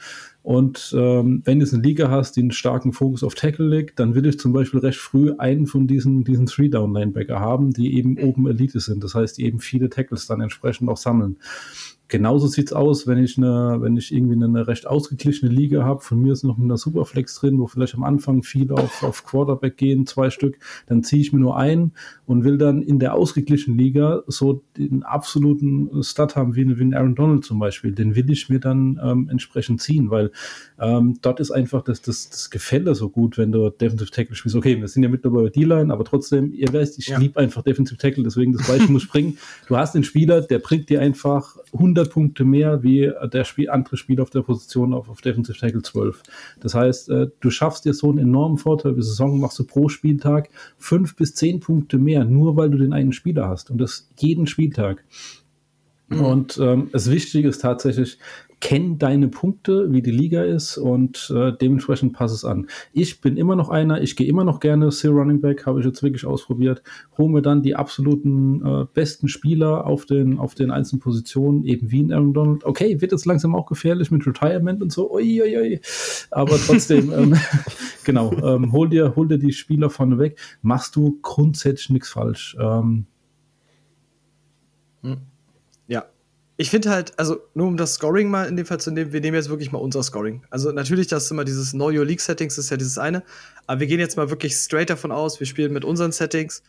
Und ähm, wenn du eine Liga hast, die einen starken Fokus auf Tackle legt, dann will ich zum Beispiel recht früh einen von diesen, diesen Three-Down-Linebacker haben, die eben oben Elite sind. Das heißt, die eben viele Tackles dann entsprechend auch sammeln. Genauso sieht es aus, wenn ich eine, wenn ich irgendwie eine recht ausgeglichene Liga habe. Von mir ist noch eine Superflex drin, wo vielleicht am Anfang viele auf, auf Quarterback gehen, zwei Stück. Dann ziehe ich mir nur einen und will dann in der ausgeglichenen Liga so den absoluten Stat haben, wie, wie Aaron Donald zum Beispiel. Den will ich mir dann ähm, entsprechend ziehen, weil ähm, dort ist einfach das, das, das Gefälle so gut, wenn du Defensive Tackle spielst. Okay, wir sind ja mittlerweile D-Line, aber trotzdem, ihr weißt, ich ja. liebe einfach Defensive Tackle, deswegen das Beispiel muss springen. Du hast den Spieler, der bringt dir einfach 100 100 Punkte mehr wie der Spiel, andere Spieler auf der Position auf, auf Defensive Tackle 12. Das heißt, äh, du schaffst dir so einen enormen Vorteil. Die Saison machst du pro Spieltag fünf bis zehn Punkte mehr, nur weil du den einen Spieler hast. Und das jeden Spieltag. Mhm. Und ähm, das Wichtige ist tatsächlich, kenn deine Punkte, wie die Liga ist und äh, dementsprechend pass es an. Ich bin immer noch einer, ich gehe immer noch gerne Seal Running Back, habe ich jetzt wirklich ausprobiert, hole mir dann die absoluten äh, besten Spieler auf den, auf den einzelnen Positionen, eben wie in Aaron Donald. Okay, wird jetzt langsam auch gefährlich mit Retirement und so, ui, ui, ui. aber trotzdem, *laughs* ähm, genau, ähm, hol, dir, hol dir die Spieler vorne weg, machst du grundsätzlich nichts falsch. Ähm, hm. Ich finde halt, also nur um das Scoring mal in dem Fall zu nehmen, wir nehmen jetzt wirklich mal unser Scoring. Also natürlich, das ist immer dieses Know Your League Settings, ist ja dieses eine. Aber wir gehen jetzt mal wirklich straight davon aus, wir spielen mit unseren Settings,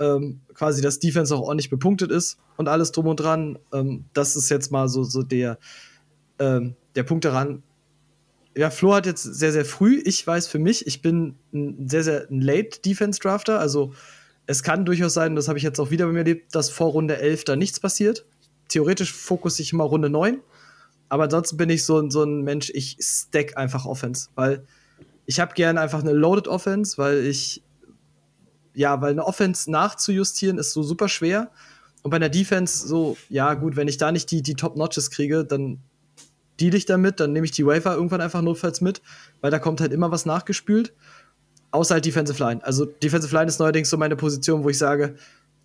ähm, quasi, dass Defense auch ordentlich bepunktet ist und alles drum und dran. Ähm, das ist jetzt mal so, so der, ähm, der Punkt daran. Ja, Flo hat jetzt sehr, sehr früh. Ich weiß für mich, ich bin ein sehr, sehr Late Defense Drafter. Also es kann durchaus sein, das habe ich jetzt auch wieder bei mir erlebt, dass vor Runde 11 da nichts passiert theoretisch fokussiere ich immer Runde 9. Aber ansonsten bin ich so, so ein Mensch, ich stack einfach Offense, weil ich habe gerne einfach eine Loaded Offense, weil ich, ja, weil eine Offense nachzujustieren ist so super schwer. Und bei einer Defense so, ja, gut, wenn ich da nicht die, die Top-Notches kriege, dann deal ich damit, dann nehme ich die Wafer irgendwann einfach notfalls mit, weil da kommt halt immer was nachgespült. Außer halt Defensive Line. Also Defensive Line ist neuerdings so meine Position, wo ich sage,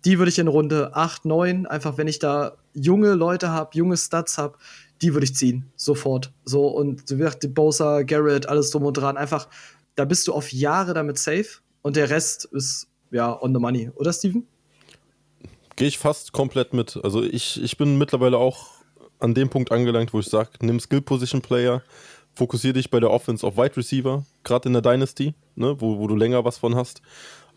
die würde ich in Runde 8, 9, einfach wenn ich da junge Leute habe, junge Stats habe, die würde ich ziehen, sofort. So, und so wie Bosa, Garrett, alles drum und dran, einfach, da bist du auf Jahre damit safe und der Rest ist ja on the money, oder Steven? Gehe ich fast komplett mit. Also ich, ich bin mittlerweile auch an dem Punkt angelangt, wo ich sage, nimm Skill Position Player, fokussiere dich bei der Offense auf Wide Receiver, gerade in der Dynasty, ne, wo, wo du länger was von hast.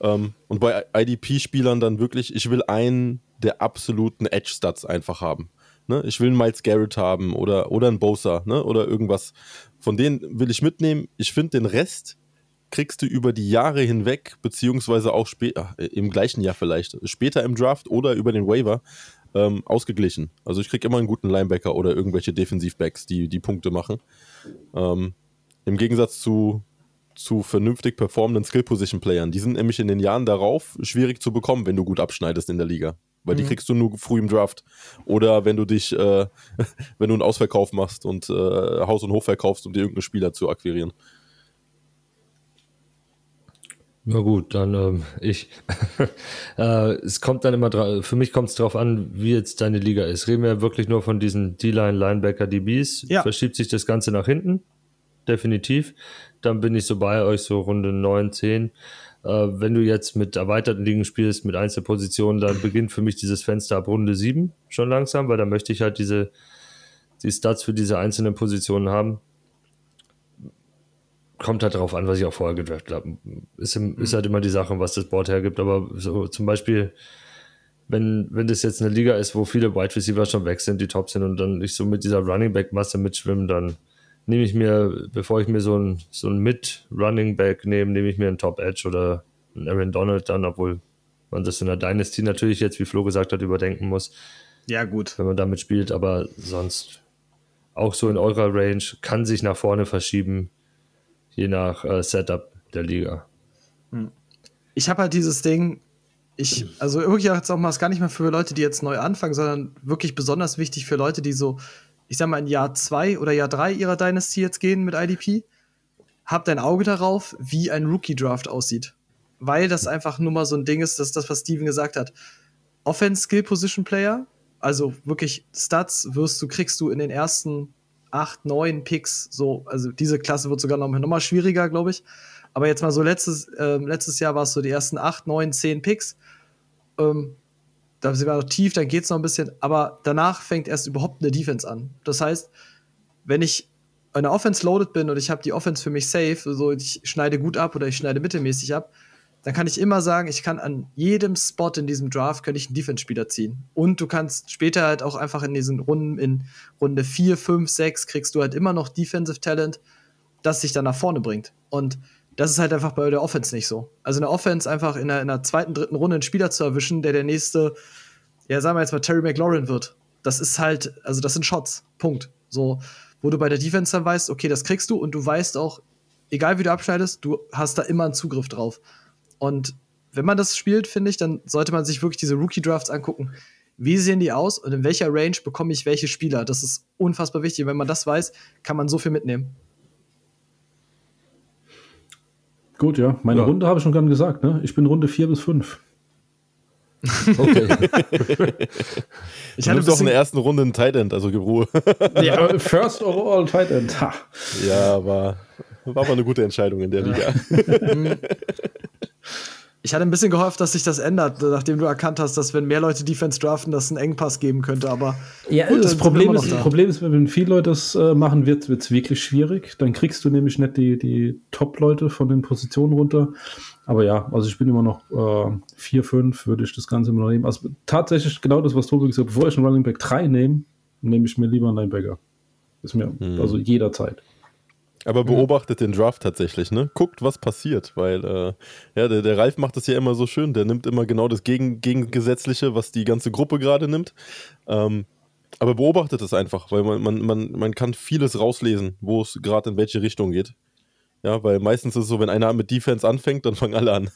Ähm, und bei IDP-Spielern dann wirklich, ich will einen der absoluten Edge-Stats einfach haben. Ne? Ich will einen Miles Garrett haben oder, oder einen Bosa ne? oder irgendwas. Von denen will ich mitnehmen. Ich finde, den Rest kriegst du über die Jahre hinweg, beziehungsweise auch später, äh, im gleichen Jahr vielleicht, später im Draft oder über den Waiver, ähm, ausgeglichen. Also ich kriege immer einen guten Linebacker oder irgendwelche Defensivbacks, die die Punkte machen. Ähm, Im Gegensatz zu zu vernünftig performenden Skill-Position-Playern. Die sind nämlich in den Jahren darauf schwierig zu bekommen, wenn du gut abschneidest in der Liga. Weil mhm. die kriegst du nur früh im Draft. Oder wenn du dich, äh, *laughs* wenn du einen Ausverkauf machst und äh, Haus- und Hof verkaufst, um dir irgendeinen Spieler zu akquirieren. Na gut, dann ähm, ich. *laughs* äh, es kommt dann immer drauf, für mich kommt es darauf an, wie jetzt deine Liga ist. Reden wir wirklich nur von diesen D-Line, Linebacker, DBs. Ja. Verschiebt sich das Ganze nach hinten? Definitiv dann bin ich so bei euch, so Runde 9, 10. Äh, wenn du jetzt mit erweiterten Ligen spielst, mit Einzelpositionen, dann beginnt für mich dieses Fenster ab Runde 7 schon langsam, weil da möchte ich halt diese die Stats für diese einzelnen Positionen haben. Kommt halt darauf an, was ich auch vorher gedraftet habe. Ist, im, ist halt immer die Sache, was das Board hergibt, aber so zum Beispiel wenn, wenn das jetzt eine Liga ist, wo viele Wide Receiver schon weg sind, die top sind und dann ich so mit dieser Running Back Masse mitschwimmen, dann nehme ich mir, bevor ich mir so ein, so ein Mid-Running Back nehme, nehme ich mir einen Top Edge oder einen Aaron Donald dann, obwohl man das in der Dynasty natürlich jetzt, wie Flo gesagt hat, überdenken muss. Ja, gut. Wenn man damit spielt, aber sonst auch so in eurer Range kann sich nach vorne verschieben, je nach äh, Setup der Liga. Ich habe halt dieses Ding, ich, also wirklich jetzt auch mal, ist gar nicht mehr für Leute, die jetzt neu anfangen, sondern wirklich besonders wichtig für Leute, die so, ich sag mal, in Jahr zwei oder Jahr drei ihrer Dynasty jetzt gehen mit IDP. Habt ein Auge darauf, wie ein Rookie-Draft aussieht. Weil das einfach nur mal so ein Ding ist, das ist das, was Steven gesagt hat. Offense Skill Position Player, also wirklich Stats wirst du, kriegst du in den ersten acht, neun Picks, so, also diese Klasse wird sogar noch, noch mal schwieriger, glaube ich. Aber jetzt mal so letztes, ähm, letztes Jahr war es so die ersten acht, neun, zehn Picks. Ähm, da sind wir noch tief, dann geht es noch ein bisschen, aber danach fängt erst überhaupt eine Defense an. Das heißt, wenn ich in der Offense loaded bin und ich habe die Offense für mich safe, so ich schneide gut ab oder ich schneide mittelmäßig ab, dann kann ich immer sagen, ich kann an jedem Spot in diesem Draft kann ich einen Defense-Spieler ziehen. Und du kannst später halt auch einfach in diesen Runden, in Runde 4, 5, 6, kriegst du halt immer noch Defensive Talent, das sich dann nach vorne bringt. Und das ist halt einfach bei der Offense nicht so. Also in der Offense einfach in der, in der zweiten, dritten Runde einen Spieler zu erwischen, der der nächste, ja, sagen wir jetzt mal Terry McLaurin wird. Das ist halt, also das sind Shots. Punkt. So, wo du bei der Defense dann weißt, okay, das kriegst du und du weißt auch, egal wie du abschneidest, du hast da immer einen Zugriff drauf. Und wenn man das spielt, finde ich, dann sollte man sich wirklich diese Rookie-Drafts angucken. Wie sehen die aus und in welcher Range bekomme ich welche Spieler? Das ist unfassbar wichtig. Wenn man das weiß, kann man so viel mitnehmen. Gut, ja. Meine Ja. Runde habe ich schon gerade gesagt, ne? Ich bin Runde 4 bis 5. Okay. *laughs* Ich Du hatte ein auch in der ersten Runde einen Tight End, also gib Ruhe. *laughs* Ja, *laughs* First overall Tight End. Ha. ja, aber war aber eine gute Entscheidung in der Liga. Ich hatte ein bisschen gehofft, dass sich das ändert, nachdem du erkannt hast, dass wenn mehr Leute Defense draften, dass es einen Engpass geben könnte. Aber Ja, Gut, das sind wir Problem ist, noch das da. Problem ist, wenn viele Leute das äh, machen, wird es wirklich schwierig. Dann kriegst du nämlich nicht die, die Top-Leute von den Positionen runter. Aber ja, also ich bin immer noch äh, 4, 5, würde ich das Ganze immer noch nehmen. Also tatsächlich genau das, was Tobi gesagt hat, bevor ich einen Running Back 3 nehme, nehme ich mir lieber einen Linebacker. Ist mir, also jederzeit. Aber beobachtet den Draft tatsächlich, ne? Guckt, was passiert, weil äh, ja, der, der Ralf macht das ja immer so schön. Der nimmt immer genau das Gegen Gegengesetzliche, was die ganze Gruppe gerade nimmt. Ähm, aber beobachtet es einfach, weil man, man, man, man kann vieles rauslesen, wo es gerade in welche Richtung geht. Ja, weil meistens ist es so, wenn einer mit Defense anfängt, dann fangen alle an.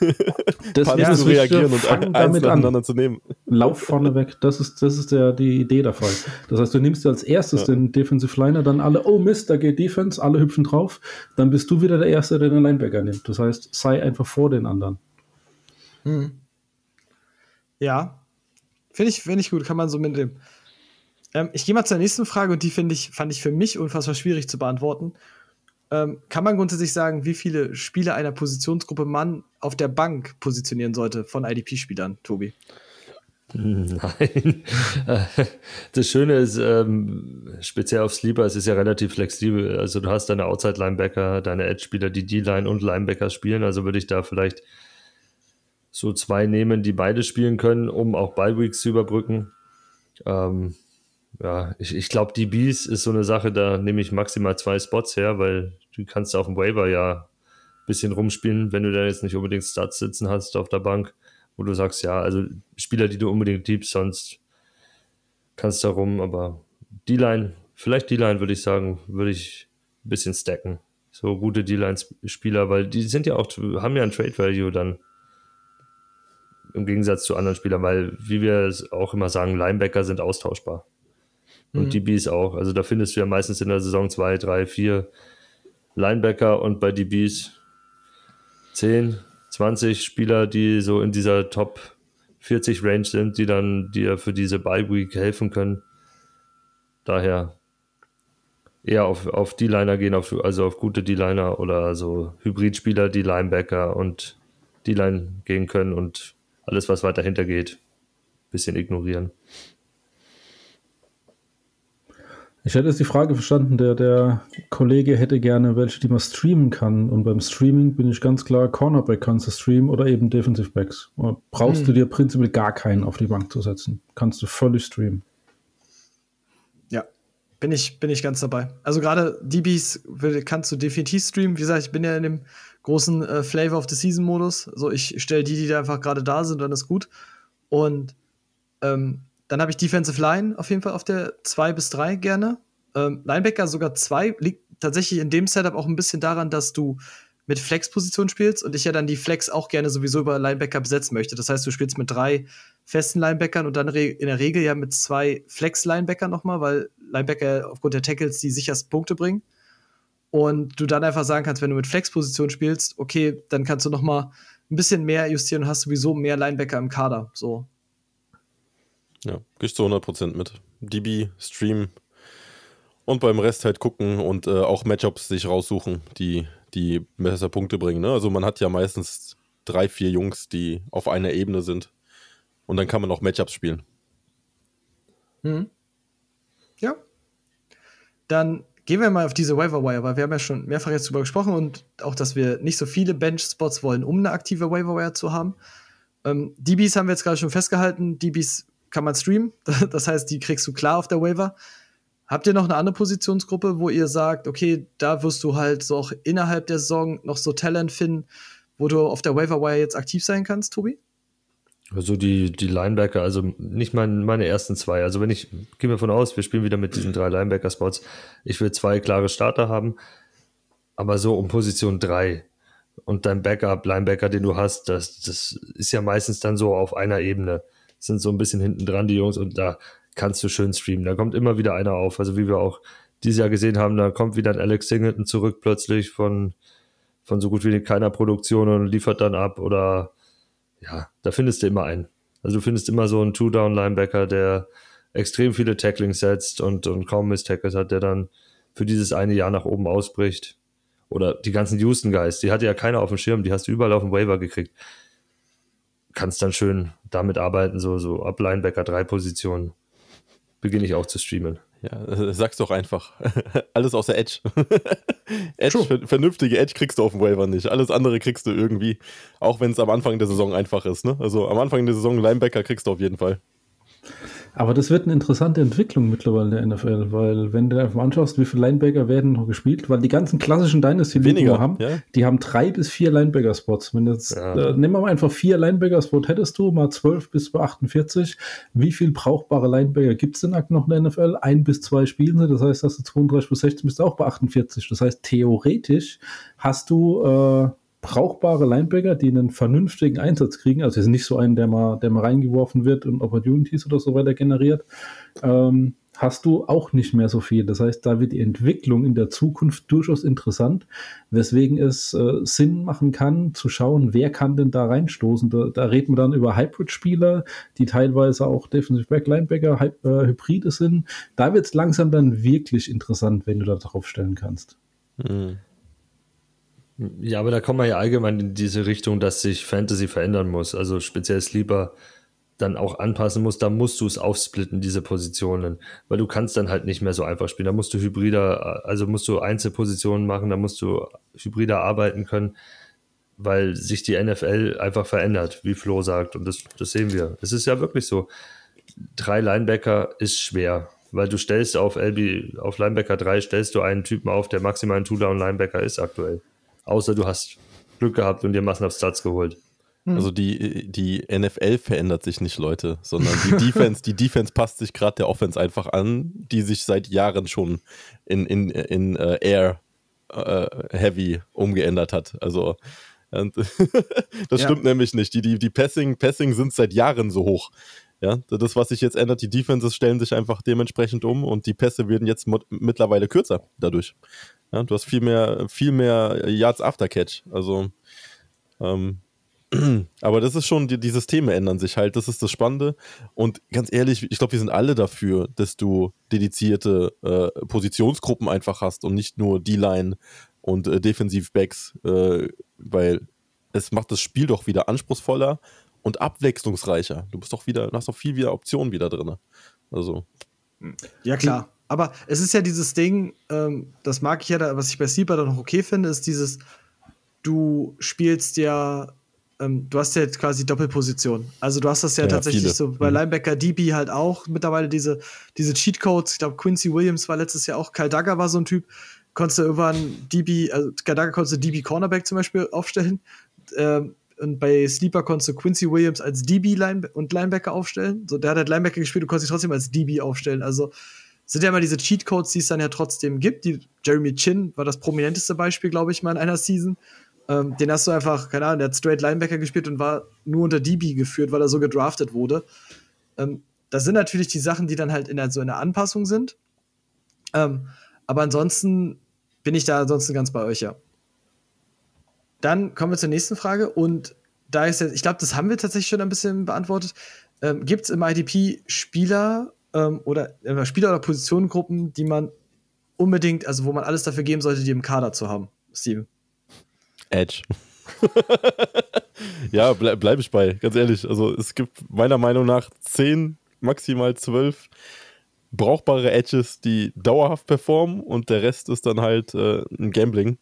*laughs* Panisch ist zu reagieren und fang eins damit an. nacheinander zu nehmen. Lauf vorne weg. Das ist, das ist der, die Idee davon. Das heißt, du nimmst dir als erstes Ja. den Defensive Liner, dann alle, oh Mist, da geht Defense, alle hüpfen drauf. Dann bist du wieder der Erste, der den Linebacker nimmt. Das heißt, sei einfach vor den anderen. ja, finde ich, find ich gut, kann man so mitnehmen. Ähm, ich gehe mal zur nächsten Frage und die finde ich, fand ich für mich unfassbar schwierig zu beantworten. Ähm, kann man grundsätzlich sagen, wie viele Spieler einer Positionsgruppe man auf der Bank positionieren sollte von IDP-Spielern, Tobi? *laughs* Nein. Das Schöne ist, ähm, speziell auf Sleeper, es ist ja relativ flexibel. Also du hast deine Outside-Linebacker, deine Edge-Spieler, die D-Line und Linebacker spielen. Also würde ich da vielleicht so zwei nehmen, die beide spielen können, um auch Bye-Weeks zu überbrücken. Ähm, ja, ich, ich glaube, DBs ist so eine Sache, da nehme ich maximal zwei Spots her, weil du kannst auf dem Waiver ja ein bisschen rumspielen, wenn du da jetzt nicht unbedingt Starts sitzen hast auf der Bank, wo du sagst, ja, also Spieler, die du unbedingt liebst, sonst kannst du da rum, aber D-Line, vielleicht D-Line würde ich sagen, würde ich ein bisschen stacken. So gute D-Line-Spieler, weil die sind ja auch, haben ja ein Trade-Value dann im Gegensatz zu anderen Spielern, weil, wie wir es auch immer sagen, Linebacker sind austauschbar. Und DBs auch. Also da findest du ja meistens in der Saison zwei, drei, vier Linebacker und bei DBs 10, 20 Spieler, die so in dieser Top 40 Range sind, die dann dir für diese Bye Week helfen können. Daher eher auf, auf D-Liner gehen, auf, also auf gute D-Liner oder so Hybridspieler, die Linebacker und D-Line gehen können und alles, was weiter hinter geht, bisschen ignorieren. Ich hätte jetzt die Frage verstanden, der, der Kollege hätte gerne welche, die man streamen kann. Und beim Streaming bin ich ganz klar, Cornerback kannst du streamen oder eben Defensive Backs. Brauchst du dir prinzipiell gar keinen auf die Bank zu setzen. Kannst du völlig streamen. Ja. Bin ich, bin ich ganz dabei. Also gerade DBs kannst du definitiv streamen. Wie gesagt, ich bin ja in dem großen äh, Flavor of the Season Modus. So, ich stelle die, die da einfach gerade da sind, dann ist gut. Und ähm, dann habe ich Defensive Line auf jeden Fall auf der 2 bis 3 gerne. Ähm, Linebacker sogar 2 liegt tatsächlich in dem Setup auch ein bisschen daran, dass du mit Flex-Position spielst und ich ja dann die Flex auch gerne sowieso über Linebacker besetzen möchte. Das heißt, du spielst mit drei festen Linebackern und dann in der Regel ja mit zwei Flex-Linebackern nochmal, weil Linebacker aufgrund der Tackles die sichersten Punkte bringen. Und du dann einfach sagen kannst, wenn du mit Flex-Position spielst, okay, dann kannst du nochmal ein bisschen mehr justieren und hast sowieso mehr Linebacker im Kader. So. Ja, ich zu 100% mit. DB, Stream und beim Rest halt gucken und äh, auch Matchups sich raussuchen, die, die besser Punkte bringen. Ne? Also man hat ja meistens drei, vier Jungs, die auf einer Ebene sind. Und dann kann man auch Matchups spielen. Mhm. Ja. Dann gehen wir mal auf diese Waiver Wire, weil wir haben ja schon mehrfach jetzt drüber gesprochen und auch, dass wir nicht so viele Bench-Spots wollen, um eine aktive Waiver Wire zu haben. Ähm, DBs haben wir jetzt gerade schon festgehalten. DBs kann man streamen. *laughs* Das heißt, die kriegst du klar auf der Waiver. Habt ihr noch eine andere Positionsgruppe, wo ihr sagt, okay, da wirst du halt so auch innerhalb der Saison noch so Talent finden, wo du auf der Waiver Wire jetzt aktiv sein kannst, Tobi? Also die, die Linebacker, also nicht mein, meine ersten zwei. Also wenn ich, gehe mir von aus, wir spielen wieder mit diesen drei Linebacker-Spots. Ich will zwei klare Starter haben, aber so um Position drei. Und dein Backup-Linebacker, den du hast, das, das ist ja meistens dann so auf einer Ebene. Sind so ein bisschen hinten dran, die Jungs, und da kannst du schön streamen. Da kommt immer wieder einer auf. Also wie wir auch dieses Jahr gesehen haben, da kommt wieder ein Alex Singleton zurück plötzlich von, von so gut wie keiner Produktion und liefert dann ab oder ja, da findest du immer einen. Also du findest immer so einen Two-Down-Linebacker, der extrem viele Tacklings setzt und, und kaum Miss-Tackles hat, der dann für dieses eine Jahr nach oben ausbricht. Oder die ganzen Houston Guys, die hatte ja keiner auf dem Schirm, die hast du überall auf dem Waiver gekriegt. Kannst dann schön damit arbeiten, so, so ab Linebacker drei Positionen. Beginne ich auch zu streamen. Ja, *laughs* sag's doch einfach. *laughs* Alles außer Edge. *laughs* Edge, ver vernünftige Edge kriegst du auf dem Waiver nicht. Alles andere kriegst du irgendwie, auch wenn es am Anfang der Saison einfach ist. Ne? Also am Anfang der Saison Linebacker kriegst du auf jeden Fall. Aber das wird eine interessante Entwicklung mittlerweile in der NFL, weil wenn du einfach anschaust, wie viele Linebacker werden noch gespielt, weil die ganzen klassischen dynasty Weniger, haben, ja. die haben drei bis vier Linebacker-Spots. Wenn jetzt, Ja. äh, nehmen wir mal einfach vier Linebacker-Spots hättest du, mal 12 bis bei 48. Wie viel brauchbare Linebacker gibt es denn noch in der NFL? Ein bis zwei spielen sie, das heißt, dass du 32 bis 16 bist du auch bei 48. Das heißt, theoretisch hast du äh, brauchbare Linebacker, die einen vernünftigen Einsatz kriegen. Also jetzt nicht so einen, der mal, der mal reingeworfen wird und Opportunities oder so weiter generiert. Ähm, hast du auch nicht mehr so viel. Das heißt, da wird die Entwicklung in der Zukunft durchaus interessant, weswegen es äh, Sinn machen kann, zu schauen, wer kann denn da reinstoßen. Da, da reden wir dann über Hybrid-Spieler, die teilweise auch Defensive Back Linebacker Hy äh, Hybride sind. Da wird es langsam dann wirklich interessant, wenn du da drauf stellen kannst. Mhm. Ja, aber da kommen wir ja allgemein in diese Richtung, dass sich Fantasy verändern muss. Also speziell Sleeper dann auch anpassen muss. Da musst du es aufsplitten, diese Positionen. Weil du kannst dann halt nicht mehr so einfach spielen. Da musst du hybrider, also musst du Einzelpositionen machen, da musst du hybrider arbeiten können, weil sich die NFL einfach verändert, wie Flo sagt. Und das, das sehen wir. Es ist ja wirklich so. Drei Linebacker ist schwer. Weil du stellst auf LB, auf Linebacker 3 stellst du einen Typen auf, der maximal ein Two-Down-Linebacker ist aktuell. Außer du hast Glück gehabt und dir massenhaft Stats geholt. Also die, die NFL verändert sich nicht, Leute, sondern die *laughs* Defense, die Defense passt sich gerade der Offense einfach an, die sich seit Jahren schon in, in, in äh, Air äh, Heavy umgeändert hat. Also und *laughs* das Ja. stimmt nämlich nicht. Die, die, die Passing, Passing sind seit Jahren so hoch. Ja, das, was sich jetzt ändert, die Defenses stellen sich einfach dementsprechend um und die Pässe werden jetzt mittlerweile kürzer dadurch. Ja, du hast viel mehr, viel mehr Yards after Catch. Also, ähm, *clears throat* aber das ist schon, die, die Systeme ändern sich halt, das ist das Spannende. Und ganz ehrlich, ich glaube, wir sind alle dafür, dass du dedizierte äh, Positionsgruppen einfach hast und nicht nur D-Line und äh, Defensivbacks, äh, weil es macht das Spiel doch wieder anspruchsvoller und abwechslungsreicher. Du bist doch wieder, hast doch viel wieder Optionen wieder drin. Also, Ja, klar. Aber es ist ja dieses Ding, ähm, das mag ich ja, da, was ich bei Sleeper dann noch okay finde, ist dieses, du spielst ja ähm, du hast ja jetzt quasi Doppelposition. Also du hast das ja, Ja, tatsächlich viele. so bei Mhm. Linebacker DB halt auch mittlerweile diese, diese Cheatcodes. Ich glaube, Quincy Williams war letztes Jahr auch, Kyle Duggar war so ein Typ. Konntest du irgendwann DB, also Kyle Duggar konntest du DB Cornerback zum Beispiel aufstellen. Ähm, und bei Sleeper konntest du Quincy Williams als DB Line und Linebacker aufstellen. So, der hat halt Linebacker gespielt, du konntest ihn trotzdem als DB aufstellen. Also sind ja immer diese Cheatcodes, die es dann ja trotzdem gibt. Die, Jeremy Chin war das prominenteste Beispiel, glaube ich, mal in einer Season. Ähm, den hast du einfach, keine Ahnung, der hat straight Linebacker gespielt und war nur unter DB geführt, weil er so gedraftet wurde. Ähm, das sind natürlich die Sachen, die dann halt in der, so in der Anpassung sind. Ähm, aber ansonsten bin ich da ansonsten ganz bei euch, ja. Dann kommen wir zur nächsten Frage und da ist jetzt, ich glaube, das haben wir tatsächlich schon ein bisschen beantwortet. Ähm, Gibt es im IDP Spieler ähm, oder äh, Spieler oder Positionengruppen, die man unbedingt, also wo man alles dafür geben sollte, die im Kader zu haben, Steven? Edge. *laughs* ja, ble bleibe ich bei, ganz ehrlich. Also es gibt meiner Meinung nach zehn, maximal zwölf brauchbare Edges, die dauerhaft performen und der Rest ist dann halt äh, ein Gambling.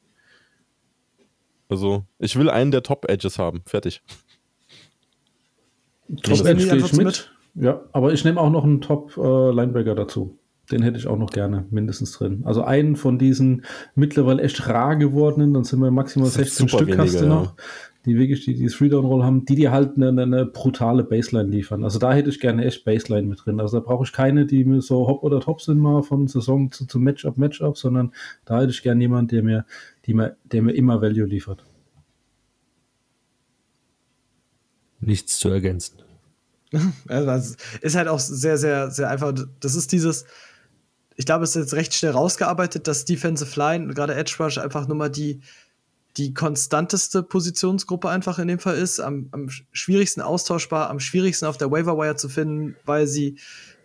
Also ich will einen der Top-Edges haben. Fertig. Top Steven, Edge stehe ich du mit. Ja, aber ich nehme auch noch einen Top-Linebacker dazu. Den hätte ich auch noch gerne mindestens drin. Also einen von diesen mittlerweile echt rar gewordenen, dann sind wir maximal Das sind 16 super Stück hast du noch, ja. die wirklich die, die Three-Down-Roll haben, die dir halt eine, eine, eine brutale Baseline liefern. Also da hätte ich gerne echt Baseline mit drin. Also da brauche ich keine, die mir so hopp oder top sind mal von Saison zu, zu Matchup, Matchup, sondern da hätte ich gerne jemanden, der mir, die mir, der mir immer Value liefert. Nichts zu ergänzen. *laughs* Also ist halt auch sehr, sehr, sehr einfach. Das ist dieses, ich glaube, es ist jetzt recht schnell rausgearbeitet, dass Defensive Line und gerade Edge Rush einfach nur mal die, die konstanteste Positionsgruppe einfach in dem Fall ist, am, am schwierigsten austauschbar, am schwierigsten auf der Waiver Wire zu finden, weil sie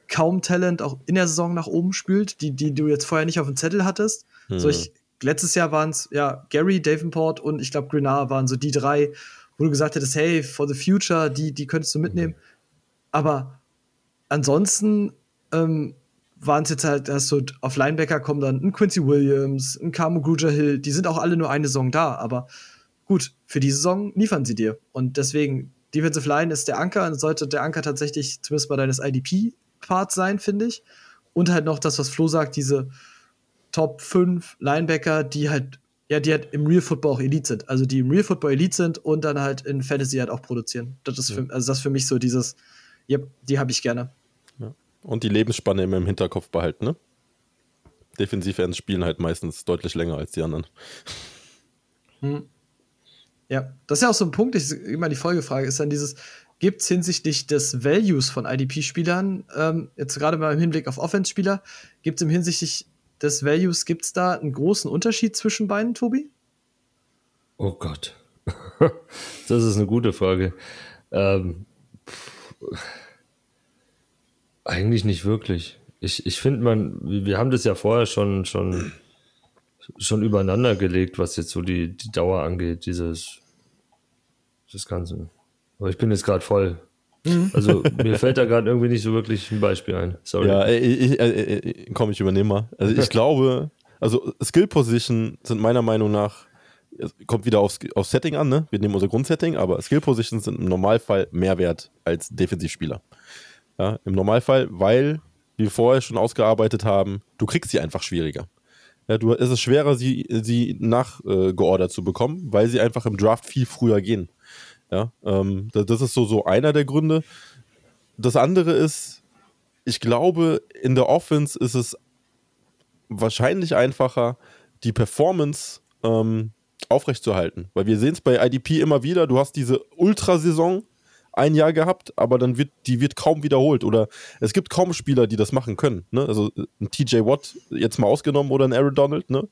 kaum Talent auch in der Saison nach oben spült, die, die du jetzt vorher nicht auf dem Zettel hattest. Hm. So ich, letztes Jahr waren es ja Gary, Davenport und ich glaube Grenard waren so die drei, wo du gesagt hättest, hey, for the future, die, die könntest du mitnehmen. Aber ansonsten ähm, waren es jetzt halt, dass so auf Linebacker kommen dann ein Quincy Williams, ein Camo Gruger Hill, die sind auch alle nur eine Saison da, aber gut, für die Saison liefern sie dir. Und deswegen, Defensive Line ist der Anker und sollte der Anker tatsächlich zumindest bei deines IDP-Parts sein, finde ich. Und halt noch das, was Flo sagt, diese Top 5 Linebacker, die halt, ja, die halt im Real Football auch Elite sind. Also die im Real Football Elite sind und dann halt in Fantasy halt auch produzieren. Das ist für, also das ist für mich so dieses, yep, die habe ich gerne. Und die Lebensspanne immer im Hinterkopf behalten, ne? Defensivends spielen halt meistens deutlich länger als die anderen. Ja, das ist ja auch so ein Punkt, ich immer die Folgefrage ist dann dieses, gibt es hinsichtlich des Values von IDP-Spielern, ähm, jetzt gerade mal im Hinblick auf Offense-Spieler, gibt es im hinsichtlich des Values, gibt es da einen großen Unterschied zwischen beiden, Tobi? Oh Gott. *laughs* das ist eine gute Frage. Ähm, pff, eigentlich nicht wirklich. Ich, ich finde, man, wir haben das ja vorher schon, schon, schon übereinander gelegt, was jetzt so die, die Dauer angeht, dieses das Ganze. Aber ich bin jetzt gerade voll. Also *laughs* mir fällt da gerade irgendwie nicht so wirklich ein Beispiel ein. Sorry. Ja, ich, äh, komm, ich übernehme mal. Also ich *laughs* glaube, also Skill Position sind meiner Meinung nach, es kommt wieder aufs, aufs Setting an, ne? Wir nehmen unser Grundsetting, aber Skill Positions sind im Normalfall mehr wert als Defensivspieler. Ja, Im Normalfall, weil, wir vorher schon ausgearbeitet haben, du kriegst sie einfach schwieriger. Ja, du, es ist schwerer, sie, sie nachgeordert zu bekommen, weil sie einfach im Draft viel früher gehen. Ja, ähm, das, das ist so, so einer der Gründe. Das andere ist, ich glaube, in der Offense ist es wahrscheinlich einfacher, die Performance ähm, aufrechtzuerhalten. Weil wir sehen es bei IDP immer wieder, du hast diese Ultrasaison ein Jahr gehabt, aber dann wird die wird kaum wiederholt. Oder es gibt kaum Spieler, die das machen können. Ne? Also ein TJ Watt jetzt mal ausgenommen oder ein Aaron Donald, ne?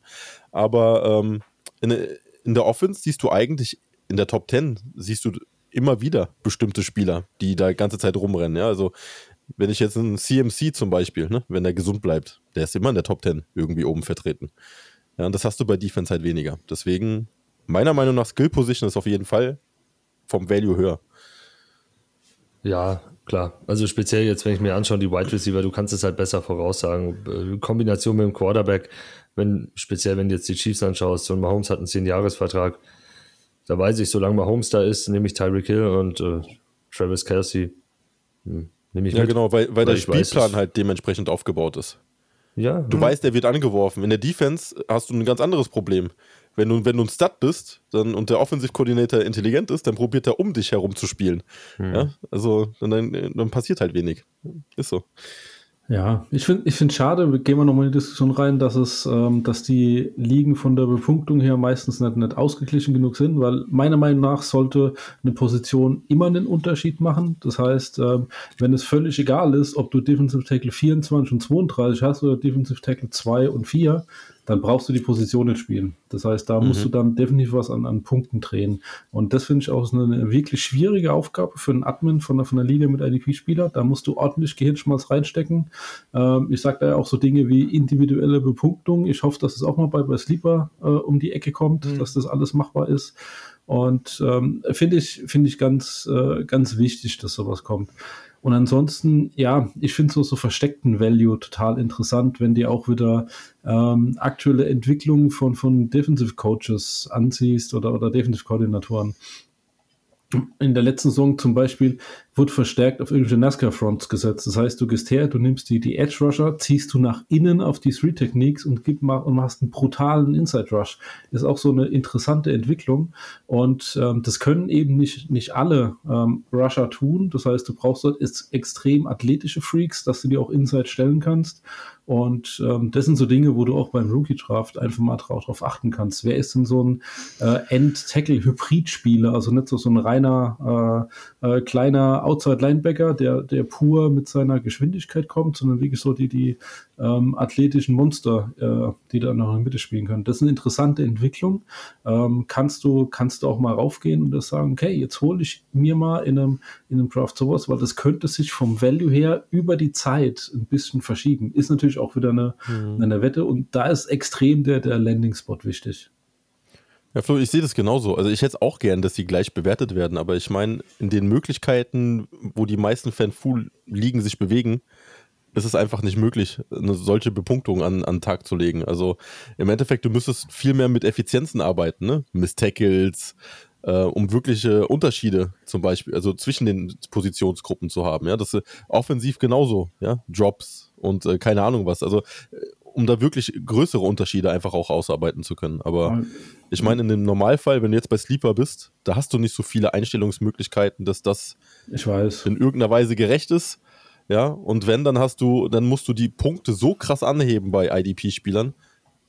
Aber ähm, in, in der Offense siehst du eigentlich, in der Top 10 siehst du immer wieder bestimmte Spieler, die da ganze Zeit rumrennen. Ja? Also wenn ich jetzt einen CMC zum Beispiel, ne, wenn der gesund bleibt, der ist immer in der Top 10 irgendwie oben vertreten. Ja, und das hast du bei Defense halt weniger. Deswegen, meiner Meinung nach, Skill Position ist auf jeden Fall vom Value höher. Ja, klar. Also speziell jetzt, wenn ich mir anschaue, die Wide Receiver, du kannst es halt besser voraussagen. Äh, Kombination mit dem Quarterback, wenn, speziell wenn du jetzt die Chiefs anschaust, ein Mahomes hat einen 10-Jahres-Vertrag, da weiß ich, solange Mahomes da ist, nehme ich Tyreek Hill und äh, Travis Kelsey. Hm, nehme ich Ja, mit. genau, weil, weil der ich weiß, Spielplan es- halt dementsprechend aufgebaut ist. Ja, Du hm. weißt, er wird angeworfen. In der Defense hast du ein ganz anderes Problem. Wenn du, wenn du ein Stud bist dann, und der Offensive-Koordinator intelligent ist, dann probiert er um dich herum zu spielen. Ja? Also dann, dann passiert halt wenig. Ist so. Ja, ich finde ich find schade, gehen wir nochmal in die Diskussion rein, dass es, ähm, dass die Ligen von der Bepunktung her meistens nicht, nicht ausgeglichen genug sind, weil meiner Meinung nach sollte eine Position immer einen Unterschied machen. Das heißt, ähm, wenn es völlig egal ist, ob du Defensive Tackle 24 und 32 hast oder Defensive Tackle 2 und 4, dann brauchst du die Position nicht spielen. Das heißt, da musst du dann definitiv was an, an Punkten drehen. Und das finde ich auch eine, wirklich schwierige Aufgabe für einen Admin von der, von der Liga mit IDP-Spieler. Da musst du ordentlich Gehirnschmalz reinstecken. Ähm, ich sage da ja auch so Dinge wie individuelle Bepunktung. Ich hoffe, dass es auch mal bei, bei Sleeper äh, um die Ecke kommt, dass das alles machbar ist. Und ähm, finde ich, finde ich ganz, äh, ganz wichtig, dass sowas kommt. Und ansonsten, ja, ich finde so, so versteckten Value total interessant, wenn dir auch wieder ähm, aktuelle Entwicklungen von, von Defensive Coaches ansiehst oder, oder Defensive Koordinatoren. In der letzten Saison zum Beispiel wurde verstärkt auf irgendwelche NASCAR-Fronts gesetzt. Das heißt, du gehst her, du nimmst die, die Edge-Rusher, ziehst du nach innen auf die Three-Techniques und, gib, mach, und machst einen brutalen Inside-Rush. Ist auch so eine interessante Entwicklung. Und ähm, das können eben nicht, nicht alle ähm, Rusher tun. Das heißt, du brauchst dort extrem athletische Freaks, dass du die auch Inside stellen kannst. Und ähm, das sind so Dinge, wo du auch beim Rookie-Draft einfach mal drauf, achten kannst. Wer ist denn so ein äh, End-Tackle-Hybrid-Spieler? Also nicht so, so ein reiner äh, äh, kleiner Outside-Linebacker, der, der pur mit seiner Geschwindigkeit kommt, sondern wirklich so die, die ähm, athletischen Monster, äh, die da noch in der Mitte spielen können. Das ist eine interessante Entwicklung. Ähm, kannst, du, kannst du auch mal raufgehen und das sagen, okay, jetzt hole ich mir mal in einem, in einem Draft sowas, weil das könnte sich vom Value her über die Zeit ein bisschen verschieben. Ist natürlich auch wieder eine, eine Wette und da ist extrem der, der Landing-Spot wichtig. Ja, Flo, ich sehe das genauso. Also ich hätte es auch gern, dass sie gleich bewertet werden, aber ich meine, in den Möglichkeiten, wo die meisten Fan-Full-Ligen sich bewegen, ist es einfach nicht möglich, eine solche Bepunktung an, an den Tag zu legen. Also im Endeffekt, du müsstest viel mehr mit Effizienzen arbeiten, ne? Miss Tackles, äh, um wirkliche Unterschiede zum Beispiel, also zwischen den Positionsgruppen zu haben, ja, das ist offensiv genauso, ja, Drops und äh, keine Ahnung was, also äh, um da wirklich größere Unterschiede einfach auch ausarbeiten zu können. Aber ich meine, in dem Normalfall, wenn du jetzt bei Sleeper bist, da hast du nicht so viele Einstellungsmöglichkeiten, dass das in irgendeiner Weise gerecht ist. Ja, und wenn, dann hast du, dann musst du die Punkte so krass anheben bei IDP-Spielern.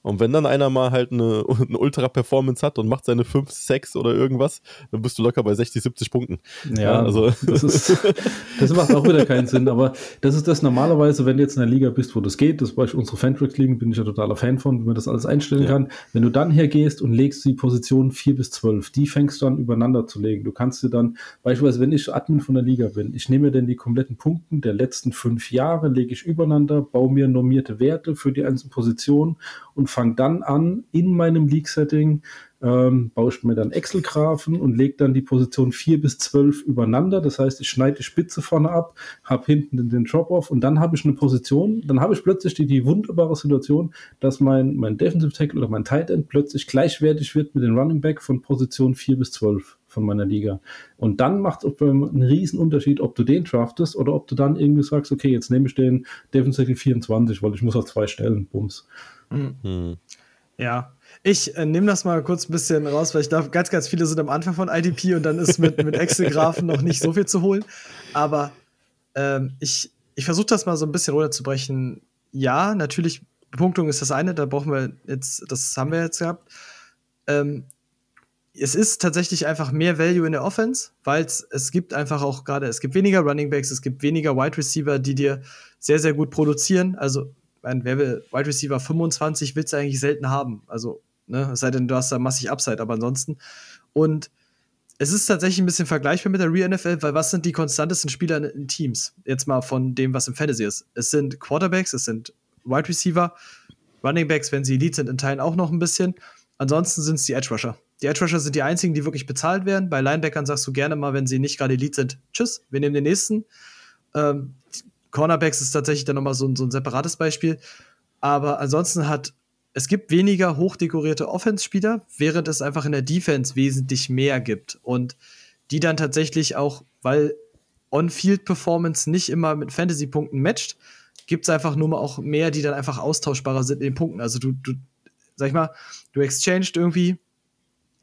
Und wenn dann einer mal halt eine, *laughs* eine Ultra-Performance hat und macht seine 5, 6 oder irgendwas, dann bist du locker bei 60, 70 Punkten. Ja, also- das, ist, *laughs* das macht auch wieder keinen Sinn. Aber das ist das normalerweise, wenn du jetzt in einer Liga bist, wo das geht, das Beispiel unsere Fantrax-Ligen, bin ich ja totaler Fan von, wie man das alles einstellen Ja. kann. Wenn du dann hergehst und legst die Position 4 bis 12, die fängst du an übereinander zu legen. Du kannst dir dann, beispielsweise, wenn ich Admin von der Liga bin, ich nehme mir dann die kompletten Punkten der letzten fünf Jahre, lege ich übereinander, baue mir normierte Werte für die einzelnen Positionen und fange dann an, in meinem League-Setting ähm, baue ich mir dann Excel-Graphen und lege dann die Position 4 bis 12 übereinander. Das heißt, ich schneide die Spitze vorne ab, habe hinten den, Drop-Off und dann habe ich eine Position, dann habe ich plötzlich die, die wunderbare Situation, dass mein, mein Defensive Tackle oder mein Tight End plötzlich gleichwertig wird mit dem Running Back von Position 4 bis 12 von meiner Liga. Und dann macht es einen riesen Unterschied, ob du den draftest oder ob du dann irgendwie sagst, okay, jetzt nehme ich den Defensive Tackle 24, weil ich muss auf zwei Stellen, bums. Hm. Ja. Ich äh, nehme das mal kurz ein bisschen raus, weil ich glaube, ganz, ganz viele sind am Anfang von IDP und dann ist mit, mit Excel-Graphen noch nicht so viel zu holen. Aber ähm, ich, ich versuche das mal so ein bisschen runterzubrechen. Ja, natürlich, Punktung ist das eine, da brauchen wir jetzt, das haben wir jetzt gehabt. Ähm, es ist tatsächlich einfach mehr Value in der Offense, weil es gibt einfach auch gerade, es gibt weniger Running Backs, es gibt weniger Wide Receiver, die dir sehr, sehr gut produzieren. Also, wer will Wide Receiver 25 willst du eigentlich selten haben. Also, ne, es sei denn, du hast da massig Upside, aber ansonsten. Und es ist tatsächlich ein bisschen vergleichbar mit der Re-NFL, weil was sind die konstantesten Spieler in, in Teams? Jetzt mal von dem, was im Fantasy ist. Es sind Quarterbacks, es sind Wide Receiver, Running Backs, wenn sie Elite sind, in Teilen auch noch ein bisschen. Ansonsten sind es die Edge Rusher. Die Edge Rusher sind die einzigen, die wirklich bezahlt werden. Bei Linebackern sagst du gerne mal, wenn sie nicht gerade Elite sind, tschüss, wir nehmen den nächsten. Ähm, Cornerbacks ist tatsächlich dann nochmal so, so ein separates Beispiel. Aber ansonsten hat es gibt weniger hochdekorierte Offense-Spieler, während es einfach in der Defense wesentlich mehr gibt. Und die dann tatsächlich auch, weil On-Field-Performance nicht immer mit Fantasy-Punkten matcht, gibt es einfach nur mal auch mehr, die dann einfach austauschbarer sind in den Punkten. Also du, du sag ich mal, du exchanged irgendwie,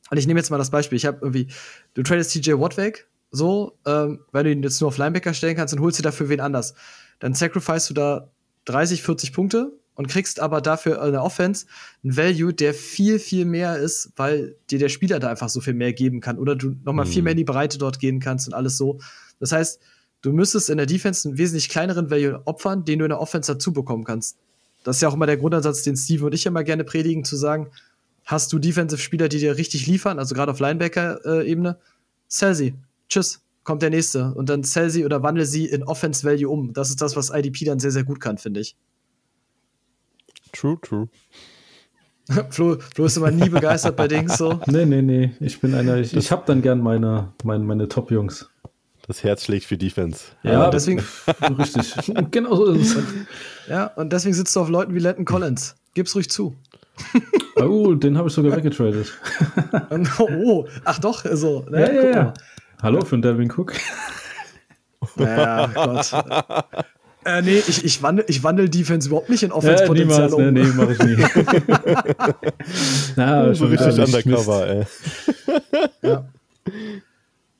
und ich nehme jetzt mal das Beispiel, ich habe irgendwie, du tradest TJ Watt weg, so, ähm, weil du ihn jetzt nur auf Linebacker stellen kannst und holst dir dafür wen anders. Dann sacrifice du da 30, 40 Punkte und kriegst aber dafür eine Offense ein Value, der viel, viel mehr ist, weil dir der Spieler da einfach so viel mehr geben kann oder du noch mal mhm. viel mehr in die Breite dort gehen kannst und alles so. Das heißt, du müsstest in der Defense einen wesentlich kleineren Value opfern, den du in der Offense dazu bekommen kannst. Das ist ja auch immer der Grundansatz, den Steve und ich immer gerne predigen, zu sagen, hast du Defensive-Spieler, die dir richtig liefern, also gerade auf Linebacker-Ebene, sell sie. Tschüss, kommt der nächste. Und dann sell sie oder wandle sie in Offense-Value um. Das ist das, was IDP dann sehr, sehr gut kann, finde ich. True, true. *laughs* Flo, Flo ist immer nie begeistert bei Dings so. *laughs* Nee, nee, nee. Ich bin einer, ich, ich habe dann gern meine, meine, meine Top-Jungs. Das Herz schlägt für Defense. Ja, ja deswegen. *laughs* richtig. genau so ist es. Ja, und deswegen sitzt du auf Leuten wie Letton Collins. Gib's ruhig zu. Oh, den habe ich sogar weggetradet. *laughs* oh, ach doch, also. Ne, ja, ja, ja. Hallo für den Delvin Cook. *laughs* Ja, Gott. Äh, nee, ich, ich, wandel, ich wandel Defense überhaupt nicht in Offense-Potenzial ja, um. Nee, nee, mach ich nie. *laughs* Na, so richtig undercover, ey. Ja.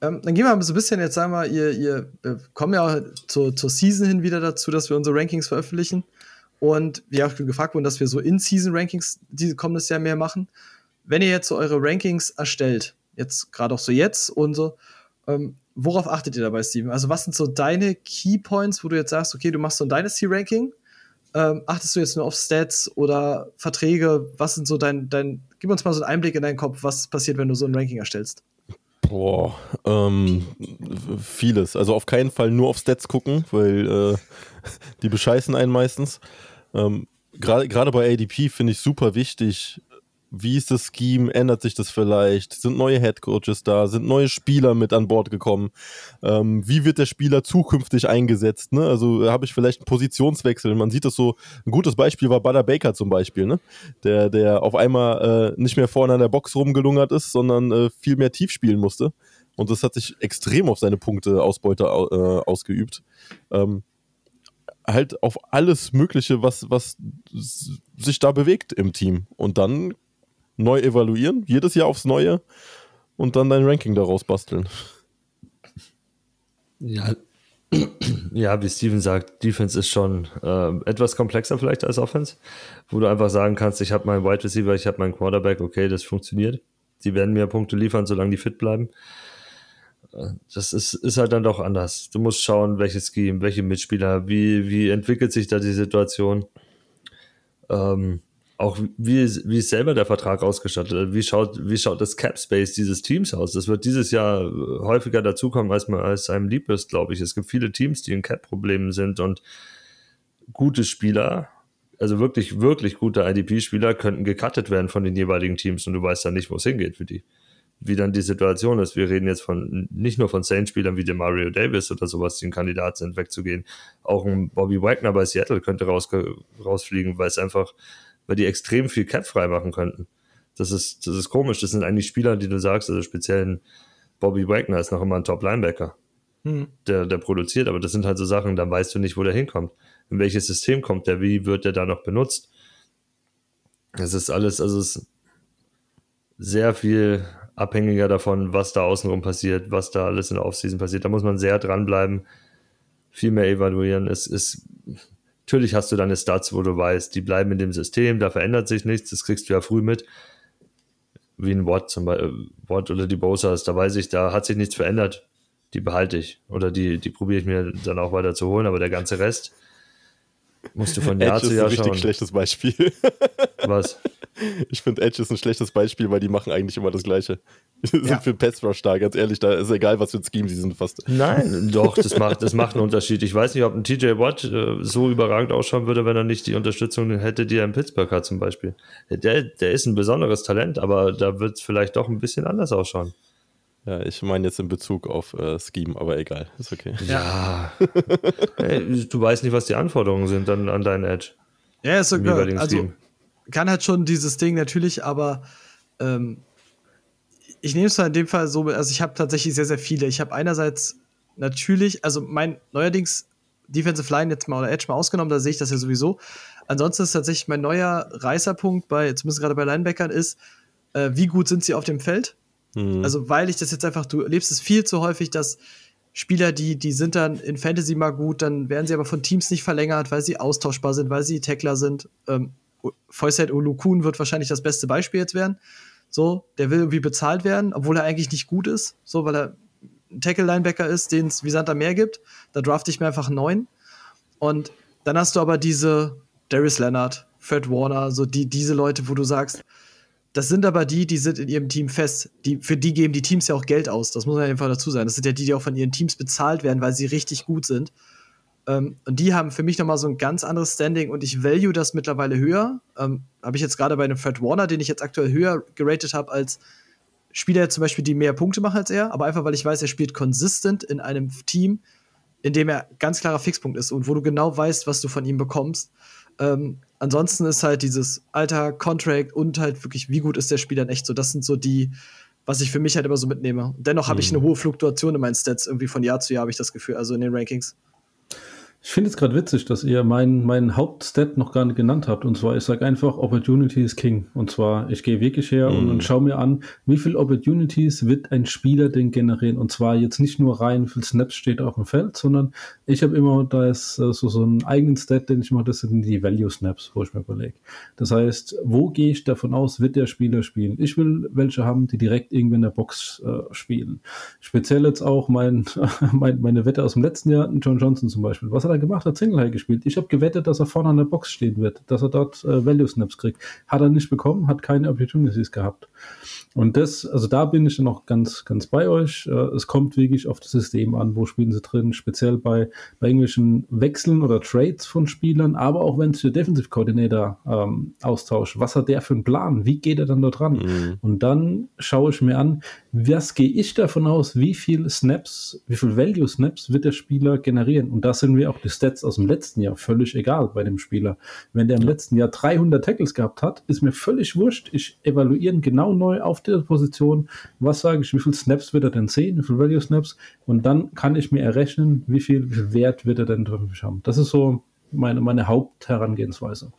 Ähm, dann gehen wir mal so ein bisschen, jetzt sagen wir, ihr, ihr wir kommen ja zur, zur Season hin wieder dazu, dass wir unsere Rankings veröffentlichen. Und wir auch gefragt wurden, dass wir so In-Season-Rankings die kommendes Jahr mehr machen. Wenn ihr jetzt so eure Rankings erstellt, jetzt gerade auch so jetzt und so, ähm, worauf achtet ihr dabei, Steven? Also, was sind so deine Key Points, wo du jetzt sagst, okay, du machst so ein Dynasty-Ranking? Ähm, achtest du jetzt nur auf Stats oder Verträge? Was sind so dein, dein, gib uns mal so einen Einblick in deinen Kopf, was passiert, wenn du so ein Ranking erstellst? Boah, ähm, vieles. Also auf keinen Fall nur auf Stats gucken, weil äh, *laughs* die bescheißen einen meistens. Ähm, Gerade bei ADP finde ich super wichtig, wie ist das Scheme? Ändert sich das vielleicht? Sind neue Headcoaches da? Sind neue Spieler mit an Bord gekommen? Ähm, wie wird der Spieler zukünftig eingesetzt? Ne? Also habe ich vielleicht einen Positionswechsel? Man sieht das so, ein gutes Beispiel war Butter Baker zum Beispiel, ne? der, der auf einmal äh, nicht mehr vorne an der Box rumgelungert ist, sondern äh, viel mehr tief spielen musste. Und das hat sich extrem auf seine Punkteausbeute äh, ausgeübt. Ähm, halt auf alles Mögliche, was, was sich da bewegt im Team. Und dann neu evaluieren, jedes Jahr aufs Neue und dann dein Ranking daraus basteln. Ja, ja, wie Steven sagt, Defense ist schon äh, etwas komplexer vielleicht als Offense, wo du einfach sagen kannst, ich habe meinen Wide Receiver, ich habe meinen Quarterback, okay, das funktioniert. Die werden mir Punkte liefern, solange die fit bleiben. Äh, das ist, ist halt dann doch anders. Du musst schauen, welches Scheme, welche Mitspieler, wie, wie entwickelt sich da die Situation. Ähm, auch wie, wie ist selber der Vertrag ausgestattet? Wie schaut, wie schaut das Cap Space dieses Teams aus? Das wird dieses Jahr häufiger dazukommen, als man als einem lieb ist, glaube ich. Es gibt viele Teams, die in Cap-Problemen sind und gute Spieler, also wirklich, wirklich gute IDP-Spieler könnten gecuttet werden von den jeweiligen Teams und du weißt dann nicht, wo es hingeht für die. Wie dann die Situation ist. Wir reden jetzt von nicht nur von Saints-Spielern wie dem Mario Davis oder sowas, die ein Kandidat sind, wegzugehen. Auch ein Bobby Wagner bei Seattle könnte raus, rausfliegen, weil es einfach weil die extrem viel Cap frei machen könnten. Das ist, das ist komisch. Das sind eigentlich Spieler, die du sagst, also speziell ein Bobby Wagner ist noch immer ein Top-Linebacker, hm. der, der produziert, aber das sind halt so Sachen, dann weißt du nicht, wo der hinkommt. In welches System kommt der, wie wird der da noch benutzt? Das ist alles, also es ist sehr viel abhängiger davon, was da außenrum passiert, was da alles in der Offseason passiert. Da muss man sehr dranbleiben, viel mehr evaluieren. Es ist Natürlich hast du deine Stats, wo du weißt, die bleiben in dem System, da verändert sich nichts, das kriegst du ja früh mit. Wie ein Watt zum Beispiel, äh, Watt oder die Bosas, da weiß ich, da hat sich nichts verändert. Die behalte ich. Oder die, die probiere ich mir dann auch weiter zu holen, aber der ganze Rest musst du von Jahr Edge zu Jahr schauen. ist ein richtig schlechtes Beispiel. *laughs* Was? Ich finde Edge ist ein schlechtes Beispiel, weil die machen eigentlich immer das Gleiche. *laughs* Die sind ja. für Pass Rush da, ganz ehrlich, da ist egal, was für ein Scheme sie sind fast. Nein, *laughs* doch, das macht, das macht einen Unterschied. Ich weiß nicht, ob ein TJ Watt äh, so überragend ausschauen würde, wenn er nicht die Unterstützung hätte, die er in Pittsburgh hat zum Beispiel. Der, der ist ein besonderes Talent, aber da wird es vielleicht doch ein bisschen anders ausschauen. Ja, ich meine jetzt in Bezug auf äh, Scheme, aber egal, ist okay. Ja. *laughs* hey, du weißt nicht, was die Anforderungen sind an, an deinen Edge. Ja, ist okay. Also, Scheme. kann halt schon dieses Ding natürlich, aber ähm, ich nehme es mal in dem Fall so, also ich habe tatsächlich sehr, sehr viele. Ich habe einerseits natürlich, also mein neuerdings Defensive Line jetzt mal oder Edge mal ausgenommen, da sehe ich das ja sowieso. Ansonsten ist tatsächlich mein neuer Reißerpunkt bei, zumindest gerade bei Linebackern, ist, äh, wie gut sind sie auf dem Feld? Mhm. Also, weil ich das jetzt einfach, du erlebst es viel zu häufig, dass Spieler, die, die sind dann in Fantasy mal gut, dann werden sie aber von Teams nicht verlängert, weil sie austauschbar sind, weil sie Tackler sind. Ähm, Foyset Olukun wird wahrscheinlich das beste Beispiel jetzt werden. So, der will irgendwie bezahlt werden, obwohl er eigentlich nicht gut ist, so, weil er ein Tackle-Linebacker ist, den es wie Santa mehr gibt. Da draft ich mir einfach neun. Und dann hast du aber diese Darius Leonard, Fred Warner, so die, diese Leute, wo du sagst, das sind aber die, die sind in ihrem Team fest. Die, für die geben die Teams ja auch Geld aus. Das muss man einfach dazu sagen. Das sind ja die, die auch von ihren Teams bezahlt werden, weil sie richtig gut sind. Ähm, und die haben für mich nochmal so ein ganz anderes Standing und ich value das mittlerweile höher. Ähm, habe ich jetzt gerade bei einem Fred Warner, den ich jetzt aktuell höher geratet habe als Spieler zum Beispiel, die mehr Punkte machen als er, aber einfach weil ich weiß, er spielt konsistent in einem Team, in dem er ganz klarer Fixpunkt ist und wo du genau weißt, was du von ihm bekommst. Ähm, ansonsten ist halt dieses Alter, Contract und halt wirklich, wie gut ist der Spieler in echt so. Das sind so die, was ich für mich halt immer so mitnehme. dennoch habe ich mhm. eine hohe Fluktuation in meinen Stats. Irgendwie von Jahr zu Jahr habe ich das Gefühl, also in den Rankings. Ich finde es gerade witzig, dass ihr meinen mein Hauptstat noch gar nicht genannt habt. Und zwar, ich sage einfach, Opportunity is King. Und zwar, ich gehe wirklich her mm. und, und mhm. schaue mir an, wie viele Opportunities wird ein Spieler denn generieren. Und zwar jetzt nicht nur rein, wie viel Snaps steht auf dem Feld, sondern ich habe immer da ist, äh, so, so einen eigenen Stat, den ich mache, das sind die Value Snaps, wo ich mir überlege. Das heißt, wo gehe ich davon aus, wird der Spieler spielen? Ich will welche haben, die direkt irgendwie in der Box äh, spielen. Speziell jetzt auch mein, *laughs* mein, meine Wette aus dem letzten Jahr, John Johnson zum Beispiel. Was hat er gemacht? Hat Single High gespielt. Ich habe gewettet, dass er vorne an der Box stehen wird, dass er dort äh, Value Snaps kriegt. Hat er nicht bekommen, hat keine Opportunities gehabt. Und das, also da bin ich noch ganz, ganz bei euch. Äh, es kommt wirklich auf das System an, wo spielen sie drin, speziell bei, bei irgendwelchen Wechseln oder Trades von Spielern, aber auch wenn sich der Defensive Coordinator ähm, austauscht. Was hat der für einen Plan? Wie geht er dann dort ran? Mhm. Und dann schaue ich mir an, was gehe ich davon aus, wie viel Snaps, wie viel Value Snaps wird der Spieler generieren? Und da sind mir auch die Stats aus dem letzten Jahr völlig egal bei dem Spieler. Wenn der im letzten Jahr 300 Tackles gehabt hat, ist mir völlig wurscht. Ich evaluiere ihn genau neu auf der Position, was sage ich, wie viele Snaps wird er denn sehen, wie viele Value Snaps und dann kann ich mir errechnen, wie viel, wie viel Wert wird er denn drin haben. Das ist so meine, meine Hauptherangehensweise.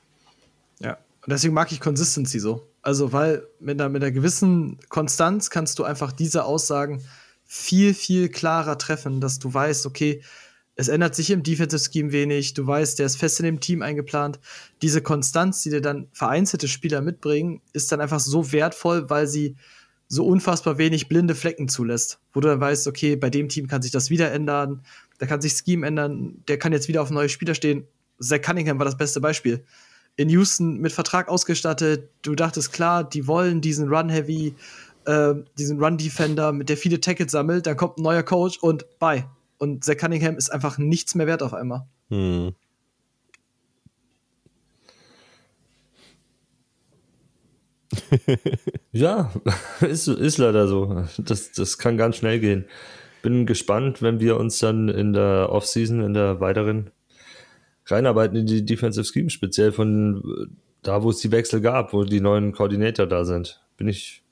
Ja, und deswegen mag ich Consistency so. Also, weil mit einer, mit einer gewissen Konstanz kannst du einfach diese Aussagen viel, viel klarer treffen, dass du weißt, okay, es ändert sich im Defensive Scheme wenig. Du weißt, der ist fest in dem Team eingeplant. Diese Konstanz, die dir dann vereinzelte Spieler mitbringen, ist dann einfach so wertvoll, weil sie so unfassbar wenig blinde Flecken zulässt. Wo du dann weißt, okay, bei dem Team kann sich das wieder ändern. Da kann sich Scheme ändern. Der kann jetzt wieder auf neue Spieler stehen. Zach Cunningham war das beste Beispiel. In Houston mit Vertrag ausgestattet. Du dachtest, klar, die wollen diesen Run-Heavy, äh, diesen Run-Defender, mit der viele Tackles sammelt. Dann kommt ein neuer Coach und bye und Zach Cunningham ist einfach nichts mehr wert auf einmal. Hm. *laughs* ja, ist, ist leider so. Das, das kann ganz schnell gehen. Bin gespannt, wenn wir uns dann in der Offseason, in der weiteren reinarbeiten in die Defensive Scheme, speziell von da, wo es die Wechsel gab, wo die neuen Koordinator da sind. Bin ich,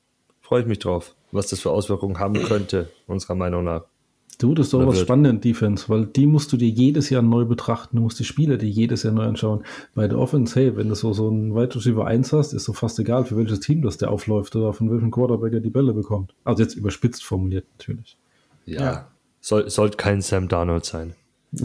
freue ich mich drauf, was das für Auswirkungen haben könnte, unserer Meinung nach. Du, das ist doch was Spannendes in Defense, weil die musst du dir jedes Jahr neu betrachten. Du musst die Spieler dir jedes Jahr neu anschauen. Bei der Offense, hey, wenn du so, so einen Wide Receiver 1 hast, ist so fast egal, für welches Team das der aufläuft oder von welchem Quarterback er die Bälle bekommt. Also jetzt überspitzt formuliert natürlich. Ja, ja. Soll, sollte kein Sam Darnold sein. *laughs*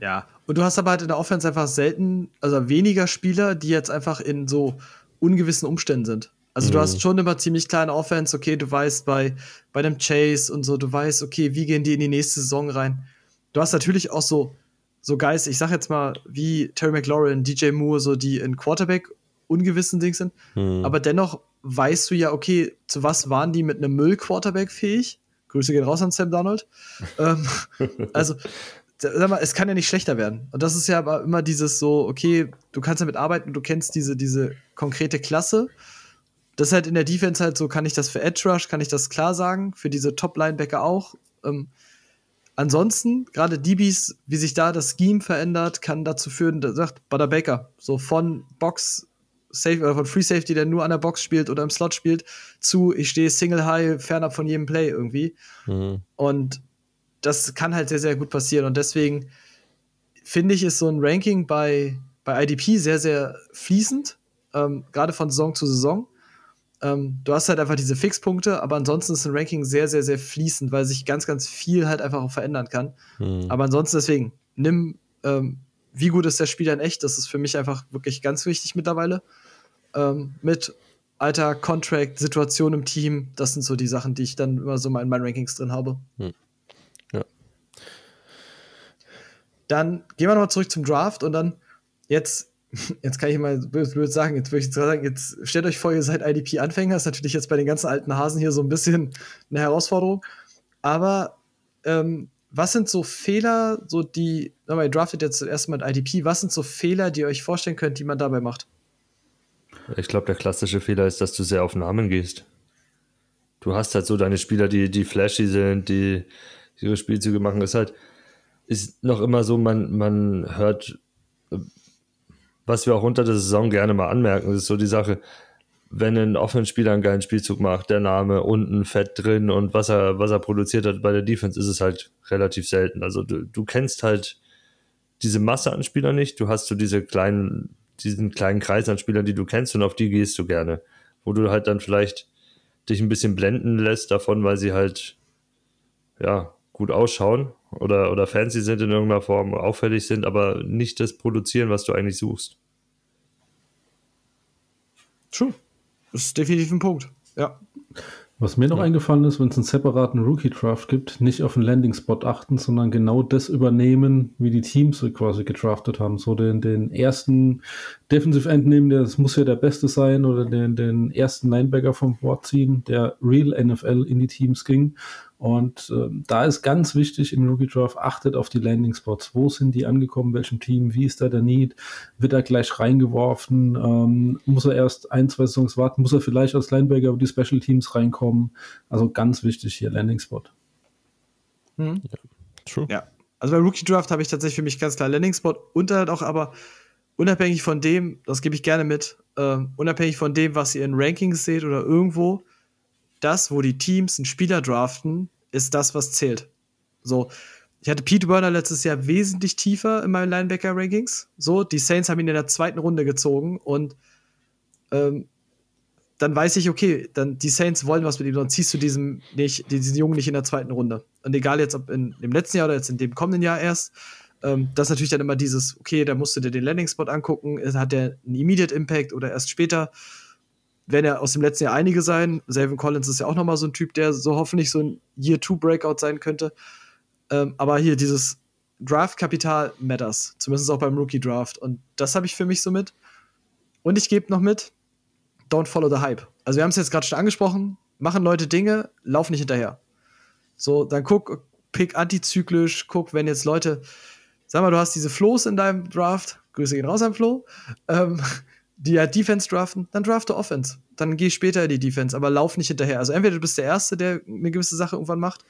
ja, und du hast aber halt in der Offense einfach selten, also weniger Spieler, die jetzt einfach in so ungewissen Umständen sind. Also mhm. du hast mhm. schon immer ziemlich kleine Offense, okay, du weißt bei, bei dem Chase und so, du weißt, okay, wie gehen die in die nächste Saison rein. Du hast natürlich auch so, so Guys, ich sag jetzt mal, wie Terry McLaurin, DJ Moore, so die in Quarterback ungewissen Dings sind. Mhm. Aber dennoch weißt du ja, okay, zu was waren die mit einem Müll-Quarterback fähig? Grüße gehen raus an Sam Donald. *laughs* ähm, also, sag mal, es kann ja nicht schlechter werden. Und das ist ja aber immer dieses so, okay, du kannst damit arbeiten, du kennst diese, diese konkrete Klasse das ist halt in der Defense halt so, kann ich das für Edge Rush, kann ich das klar sagen, für diese Top-Linebacker auch. Ähm, ansonsten, gerade DBs, wie sich da das Scheme verändert, kann dazu führen, da sagt Butter Baker, so von Box Safe, oder von Free Safety, der nur an der Box spielt oder im Slot spielt, zu ich stehe Single High fernab von jedem Play irgendwie. Mhm. Und das kann halt sehr, sehr gut passieren. Und deswegen finde ich, ist so ein Ranking bei, bei IDP sehr, sehr fließend, ähm, gerade von Saison zu Saison. Ähm, du hast halt einfach diese Fixpunkte, aber ansonsten ist ein Ranking sehr, sehr, sehr fließend, weil sich ganz, ganz viel halt einfach auch verändern kann. Mhm. Aber ansonsten deswegen, nimm, ähm, wie gut ist der Spieler in echt? Das ist für mich einfach wirklich ganz wichtig mittlerweile. Ähm, mit Alter, Contract, Situation im Team, das sind so die Sachen, die ich dann immer so mal in meinen Rankings drin habe. Hm. Ja. Dann gehen wir nochmal zurück zum Draft und dann jetzt, *laughs* jetzt kann ich mal blöd, sagen, jetzt würde ich sagen, jetzt stellt euch vor, ihr seid IDP-Anfänger, ist natürlich jetzt bei den ganzen alten Hasen hier so ein bisschen eine Herausforderung. Aber ähm, was sind so Fehler, so die, nochmal, ihr draftet jetzt erstmal mit IDP, was sind so Fehler, die ihr euch vorstellen könnt, die man dabei macht? Ich glaube, der klassische Fehler ist, dass du sehr auf Namen gehst. Du hast halt so deine Spieler, die, die flashy sind, die ihre Spielzüge machen. Ist halt, ist noch immer so, man, man hört, was wir auch unter der Saison gerne mal anmerken, ist so die Sache, wenn ein Offenspieler einen geilen Spielzug macht, der Name unten fett drin und was er, was er produziert hat bei der Defense, ist es halt relativ selten. Also du, du kennst halt diese Masse an Spielern nicht, du hast so diese kleinen, diesen kleinen Kreis an Spielern, die du kennst und auf die gehst du gerne. Wo du halt dann vielleicht dich ein bisschen blenden lässt davon, weil sie halt ja gut ausschauen oder, oder fancy sind in irgendeiner Form, auffällig sind, aber nicht das produzieren, was du eigentlich suchst. True. Das ist definitiv ein Punkt. Ja. Was mir noch eingefallen ist, wenn es einen separaten Rookie-Draft gibt, nicht auf den Landing-Spot achten, sondern genau das übernehmen, wie die Teams quasi gedraftet haben. So den, den ersten Defensive End nehmen, der, das muss ja der Beste sein, oder den, den ersten Linebacker vom Board ziehen, der Real NFL in die Teams ging. Und äh, da ist ganz wichtig im Rookie Draft, achtet auf die Landing Spots. Wo sind die angekommen? Welchem Team? Wie ist da der Need? Wird er gleich reingeworfen? Ähm, muss er erst ein, zwei Saisons warten? Muss er vielleicht als Linebacker über die Special Teams reinkommen? Also ganz wichtig hier Landing Spot. Hm. True. Ja. Also bei Rookie Draft habe ich tatsächlich für mich ganz klar Landing Spot und halt auch aber unabhängig von dem, das gebe ich gerne mit, äh, unabhängig von dem, was ihr in Rankings seht oder irgendwo, das, wo die Teams einen Spieler draften, ist das, was zählt. So, ich hatte Pete Werner letztes Jahr wesentlich tiefer in meinen Linebacker-Rankings. So, die Saints haben ihn in der zweiten Runde gezogen und ähm, dann weiß ich, okay, dann die Saints wollen was mit ihm, dann ziehst du diesen, nicht, diesen Jungen nicht in der zweiten Runde. Und egal jetzt, ob in dem letzten Jahr oder jetzt in dem kommenden Jahr erst, ähm, das ist natürlich dann immer dieses, okay, da musst du dir den Landing-Spot angucken, hat der einen Immediate Impact oder erst später werden ja aus dem letzten Jahr einige sein. Selvin Collins ist ja auch noch mal so ein Typ, der so hoffentlich so ein Year-Two-Breakout sein könnte. Ähm, aber hier dieses Draft-Kapital matters, zumindest auch beim Rookie-Draft. Und das habe ich für mich so mit. Und ich gebe noch mit, don't follow the hype. Also wir haben es jetzt gerade schon angesprochen, machen Leute Dinge, lauf nicht hinterher. So, dann guck, pick antizyklisch, guck, wenn jetzt Leute, sag mal, du hast diese Flows in deinem Draft, Grüße gehen raus an Flo, ähm, die halt Defense draften, dann drafte Offense. Dann geh später die Defense, aber lauf nicht hinterher. Also entweder du bist der Erste, der eine gewisse Sache irgendwann macht,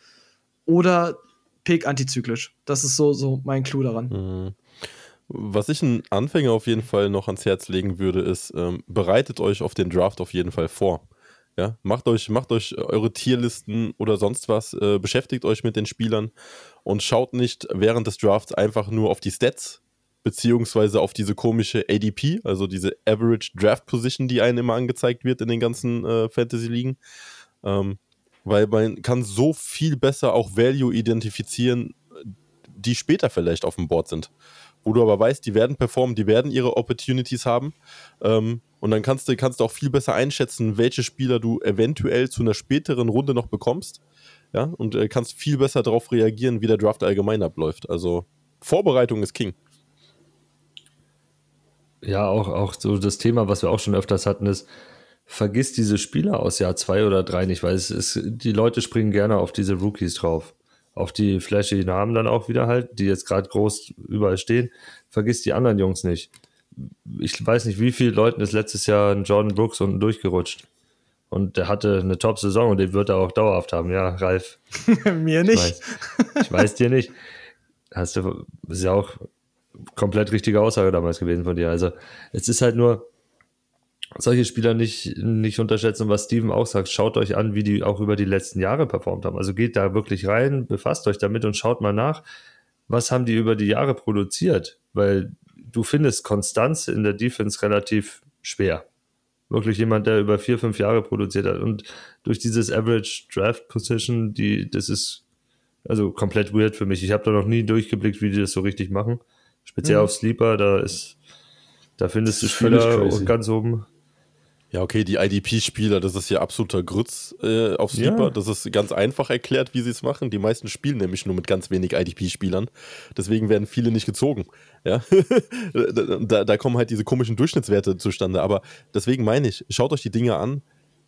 oder pick antizyklisch. Das ist so, so mein Clou daran. Mhm. Was ich einen Anfänger auf jeden Fall noch ans Herz legen würde, ist, ähm, bereitet euch auf den Draft auf jeden Fall vor. Ja, macht euch, macht euch eure Tierlisten oder sonst was, äh, beschäftigt euch mit den Spielern und schaut nicht während des Drafts einfach nur auf die Stats, beziehungsweise auf diese komische ADP, also diese Average Draft Position, die einem immer angezeigt wird in den ganzen äh, Fantasy-Ligen. Ähm, weil man kann so viel besser auch Value identifizieren, die später vielleicht auf dem Board sind. Wo du aber weißt, die werden performen, die werden ihre Opportunities haben. Ähm, und dann kannst du, kannst du auch viel besser einschätzen, welche Spieler du eventuell zu einer späteren Runde noch bekommst. Ja, und äh, kannst viel besser darauf reagieren, wie der Draft allgemein abläuft. Also Vorbereitung ist King. Ja, auch, auch so das Thema, was wir auch schon öfters hatten, ist, vergiss diese Spieler aus Jahr zwei oder drei nicht, weil es ist, die Leute springen gerne auf diese Rookies drauf. Auf die flashy Namen dann auch wieder halt, die jetzt gerade groß überall stehen. Vergiss die anderen Jungs nicht. Ich weiß nicht, wie viele Leuten ist letztes Jahr ein Jordan Brooks unten durchgerutscht. Und der hatte eine Top-Saison und den wird er auch dauerhaft haben. Ja, Ralf. *laughs* Mir Ich nicht. weiß, ich weiß dir nicht. Hast du, ist ja auch komplett richtige Aussage damals gewesen von dir. Also, es ist halt nur, solche Spieler nicht, nicht unterschätzen. Was Steven auch sagt, schaut euch an, wie die auch über die letzten Jahre performt haben. Also geht da wirklich rein, befasst euch damit und schaut mal nach, was haben die über die Jahre produziert. Weil du findest Konstanz in der Defense relativ schwer. Wirklich jemand, der über vier, fünf Jahre produziert hat. Und durch dieses Average Draft Position, die, das ist also komplett weird für mich. Ich habe da noch nie durchgeblickt, wie die das so richtig machen. Speziell Mhm. auf Sleeper, da ist, da findest du Spieler crazy. ganz oben. Ja, okay, die IDP-Spieler, das ist ja absoluter Grütz äh, auf Sleeper. Ja. Das ist ganz einfach erklärt, wie sie es machen. Die meisten spielen nämlich nur mit ganz wenig IDP-Spielern. Deswegen werden viele nicht gezogen. Ja? *laughs* da, da kommen halt diese komischen Durchschnittswerte zustande. Aber deswegen meine ich, schaut euch die Dinge an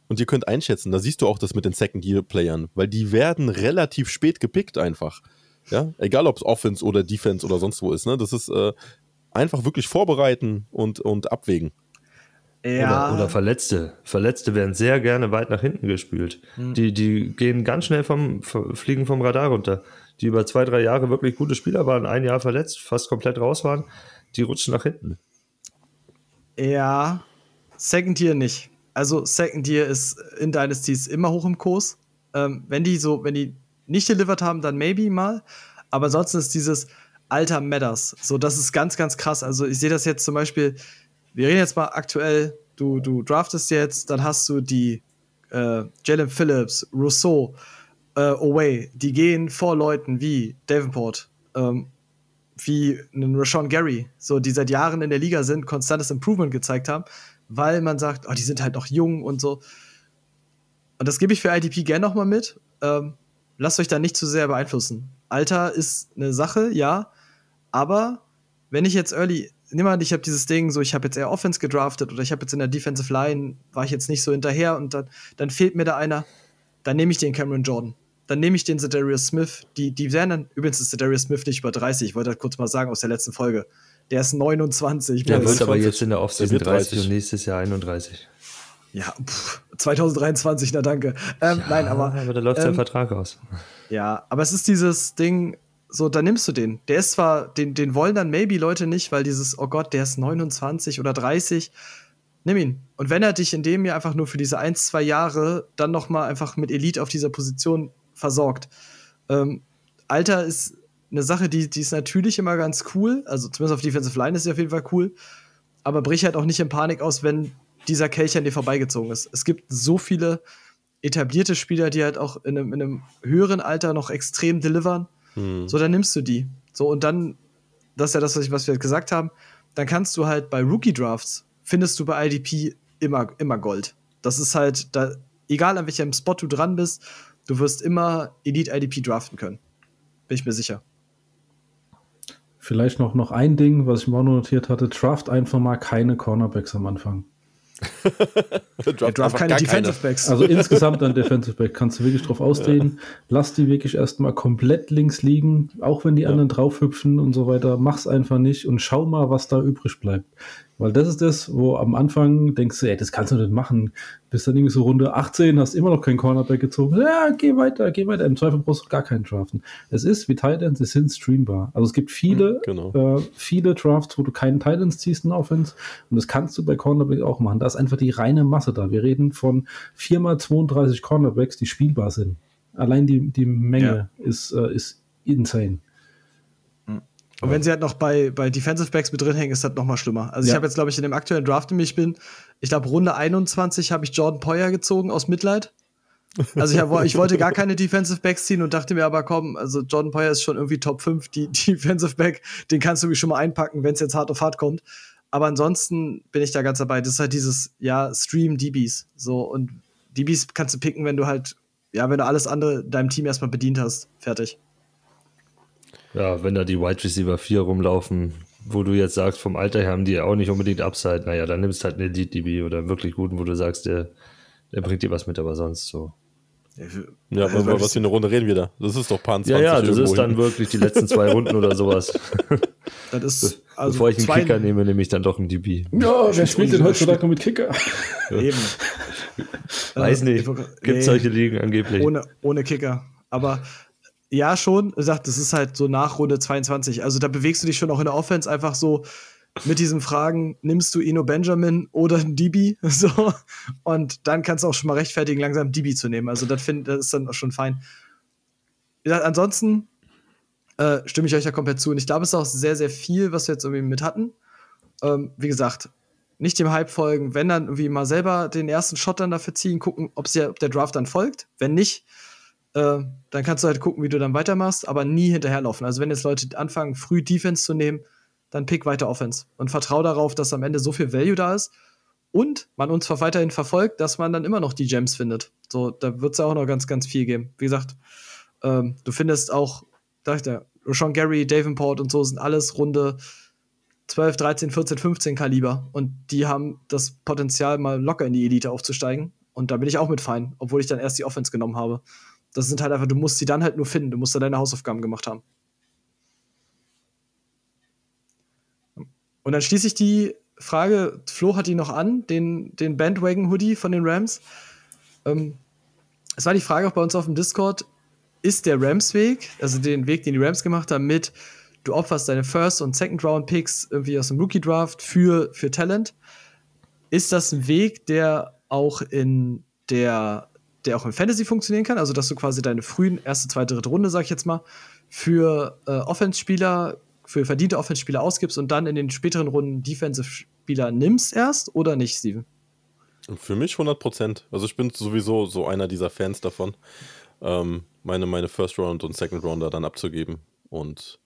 und ihr könnt einschätzen. Da siehst du auch das mit den Second-Year-Playern, weil die werden relativ spät gepickt einfach. Ja? Egal, ob es Offense oder Defense oder sonst wo ist. Ne? Das ist äh, einfach wirklich vorbereiten und, und abwägen. Ja, Oder, oder Verletzte. Verletzte werden sehr gerne weit nach hinten gespült. Hm. Die, die gehen ganz schnell vom, fliegen vom Radar runter. Die über zwei, drei Jahre wirklich gute Spieler waren, ein Jahr verletzt, fast komplett raus waren, die rutschen nach hinten. Ja, Second Year nicht. Also Second Year ist in Dynasties immer hoch im Kurs. Ähm, wenn die so, wenn die nicht delivered haben, dann maybe mal. Aber ansonsten ist dieses Alter Matters. So, das ist ganz, ganz krass. Also ich sehe das jetzt zum Beispiel, wir reden jetzt mal aktuell, du, du draftest jetzt, dann hast du die äh, Jalen Phillips, Rousseau, äh, Away, die gehen vor Leuten wie Davenport, ähm, wie einen Rashawn Gary, so die seit Jahren in der Liga sind, konstantes Improvement gezeigt haben, weil man sagt, oh, die sind halt noch jung und so. Und das gebe ich für IDP gerne nochmal mit. Ähm, lasst euch da nicht zu sehr beeinflussen. Alter ist eine Sache, ja, aber wenn ich jetzt early, nimm mal, ich habe dieses Ding, so ich habe jetzt eher Offense gedraftet oder ich habe jetzt in der Defensive Line, war ich jetzt nicht so hinterher und dann, dann fehlt mir da einer, dann nehme ich den Cameron Jordan. Dann nehme ich den Zedarius Smith. Die, die werden dann, übrigens ist Zedarius Smith nicht über 30, ich wollte das kurz mal sagen aus der letzten Folge. Der ist 29. Der wird aber 20. jetzt in der Offseason Der wird 30 30. und nächstes Jahr 31. Ja, pff, 2023, na danke. Ähm, nein, aber. aber da läuft ähm, Vertrag aus. Ja, aber es ist dieses Ding, so, da nimmst du den. Der ist zwar, den, den wollen dann maybe Leute nicht, weil dieses, oh Gott, der ist 29 oder 30. Nimm ihn. Und wenn er dich in dem Jahr einfach nur für diese ein, zwei Jahre dann noch mal einfach mit Elite auf dieser Position versorgt. Ähm, Alter ist eine Sache, die, die ist natürlich immer ganz cool. Also zumindest auf Defensive Line ist sie auf jeden Fall cool. Aber brich halt auch nicht in Panik aus, wenn dieser Kelch an dir vorbeigezogen ist. Es gibt so viele etablierte Spieler, die halt auch in einem, in einem höheren Alter noch extrem delivern. Hm. So, dann nimmst du die. So, und dann, das ist ja das, was, ich, was wir halt gesagt haben, dann kannst du halt bei Rookie-Drafts, findest du bei IDP immer, immer Gold. Das ist halt, da, egal an welchem Spot du dran bist, du wirst immer Elite IDP draften können. Bin ich mir sicher. Vielleicht noch, noch ein Ding, was ich mir auch notiert hatte: Draft einfach mal keine Cornerbacks am Anfang. *laughs* Er draft einfach keine Defensive Backs. Also insgesamt *laughs* an Defensive Back kannst du wirklich drauf ausdehnen. Lass die wirklich erstmal komplett links liegen, auch wenn die anderen draufhüpfen und so weiter. Mach's einfach nicht und schau mal, was da übrig bleibt. Weil das ist das, wo am Anfang denkst du, ey, das kannst du nicht machen. Bis dann irgendwie so Runde 18, hast immer noch keinen Cornerback gezogen. Ja, geh weiter, geh weiter. Im Zweifel brauchst du gar keinen Draften. Es ist wie Titans, sie sind streambar. Also es gibt viele, Genau. äh, viele Drafts, wo du keinen Titans ziehst in Offense. Und das kannst du bei Cornerback auch machen. Da ist einfach die reine Masse da. Wir reden von 4x32 Cornerbacks, die spielbar sind. Allein die, die Menge ist, äh, ist insane. Und wenn sie halt noch bei, bei Defensive Backs mit drin hängen, ist das noch mal schlimmer. Also ich Ja. habe jetzt, glaube ich, in dem aktuellen Draft, in dem ich bin, ich glaube, Runde 21 habe ich Jordan Poyer gezogen aus Mitleid. Also ich, hab, ich wollte gar keine Defensive Backs ziehen und dachte mir aber, komm, also Jordan Poyer ist schon irgendwie Top 5, die *laughs* Defensive Back, den kannst du mich schon mal einpacken, wenn es jetzt hart auf hart kommt. Aber ansonsten bin ich da ganz dabei. Das ist halt dieses, ja, Stream DBs. So, und DBs kannst du picken, wenn du halt, ja, wenn du alles andere deinem Team erstmal bedient hast. Fertig. Ja, wenn da die Wide Receiver 4 rumlaufen, wo du jetzt sagst, vom Alter her haben die auch nicht unbedingt Upside, naja, dann nimmst halt einen Elite DB oder einen wirklich guten, wo du sagst, der, der bringt dir was mit, aber sonst so. Ja, aber über was für eine Runde reden wir da? Das ist doch Pan 20 Ja, ja, das ist dann hin. wirklich die letzten zwei Runden oder sowas. *laughs* Das ist, also Bevor ich einen Kicker nehme, nehme ich dann doch einen DB. Ja, wer spielt denn heutzutage mit Kicker? *laughs* Eben. *laughs* Weiß Äh, nicht. Gibt nee, solche Ligen angeblich. ohne, ohne Kicker. Aber ja, schon. Gesagt, das ist halt so nach Runde 22. Also da bewegst du dich schon auch in der Offense einfach so mit diesen Fragen, nimmst du Eno Benjamin oder ein DB? *laughs* So. Und dann kannst du auch schon mal rechtfertigen, langsam DB zu nehmen. Also das, find, das ist dann auch schon fein. Gesagt, ansonsten äh, stimme ich euch ja komplett zu. Und ich glaube, es ist auch sehr, sehr viel, was wir jetzt irgendwie mit hatten. Ähm, wie gesagt, nicht dem Hype folgen, wenn dann irgendwie mal selber den ersten Shot dann dafür ziehen, gucken, ob's ja, ob der Draft dann folgt. Wenn nicht, äh, dann kannst du halt gucken, wie du dann weitermachst, aber nie hinterherlaufen. Also wenn jetzt Leute anfangen, früh Defense zu nehmen, dann pick weiter Offense und vertrau darauf, dass am Ende so viel Value da ist und man uns weiterhin verfolgt, dass man dann immer noch die Gems findet. So, da wird es ja auch noch ganz, ganz viel geben. Wie gesagt, ähm, du findest auch, sag ich dir, Sean Gary, Davenport und so sind alles Runde 12, 13, 14, 15 Kaliber. Und die haben das Potenzial, mal locker in die Elite aufzusteigen. Und da bin ich auch mit fein, obwohl ich dann erst die Offense genommen habe. Das sind halt einfach, du musst sie dann halt nur finden. Du musst da deine Hausaufgaben gemacht haben. Und dann schließe ich die Frage, Flo hat die noch an, den, den Bandwagon-Hoodie von den Rams. Ähm, es war die Frage auch bei uns auf dem Discord, ist der Rams-Weg, also den Weg, den die Rams gemacht haben, mit du opferst deine First- und Second-Round-Picks irgendwie aus dem Rookie-Draft für, für Talent, ist das ein Weg, der auch in der, der auch in Fantasy funktionieren kann? Also, dass du quasi deine frühen erste, zweite, dritte Runde, sag ich jetzt mal, für äh, Offense-Spieler, für verdiente Offense-Spieler ausgibst und dann in den späteren Runden Defensive-Spieler nimmst erst oder nicht, Steven? Für mich 100 Prozent. Also ich bin sowieso so einer dieser Fans davon, ähm, meine, meine First Round und Second Rounder dann abzugeben. Und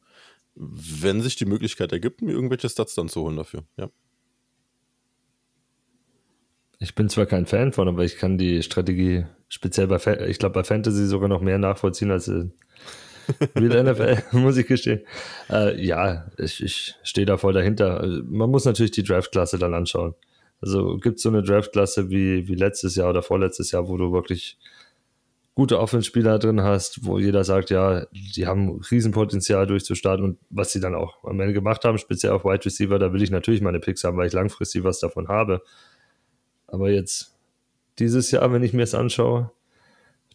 wenn sich die Möglichkeit ergibt, mir irgendwelche Stats dann zu holen dafür. Ja. Ich bin zwar kein Fan von, aber ich kann die Strategie speziell bei, Fa ich glaube bei Fantasy sogar noch mehr nachvollziehen als in Real NFL, *laughs* muss ich gestehen. Äh, ja, ich, ich stehe da voll dahinter. Man muss natürlich die Draftklasse dann anschauen. Also gibt es so eine Draftklasse wie, wie letztes Jahr oder vorletztes Jahr, wo du wirklich gute Offenspieler drin hast, wo jeder sagt, ja, die haben Riesenpotenzial durchzustarten und was sie dann auch am Ende gemacht haben, speziell auf Wide Receiver, da will ich natürlich meine Picks haben, weil ich langfristig was davon habe. Aber jetzt dieses Jahr, wenn ich mir das anschaue,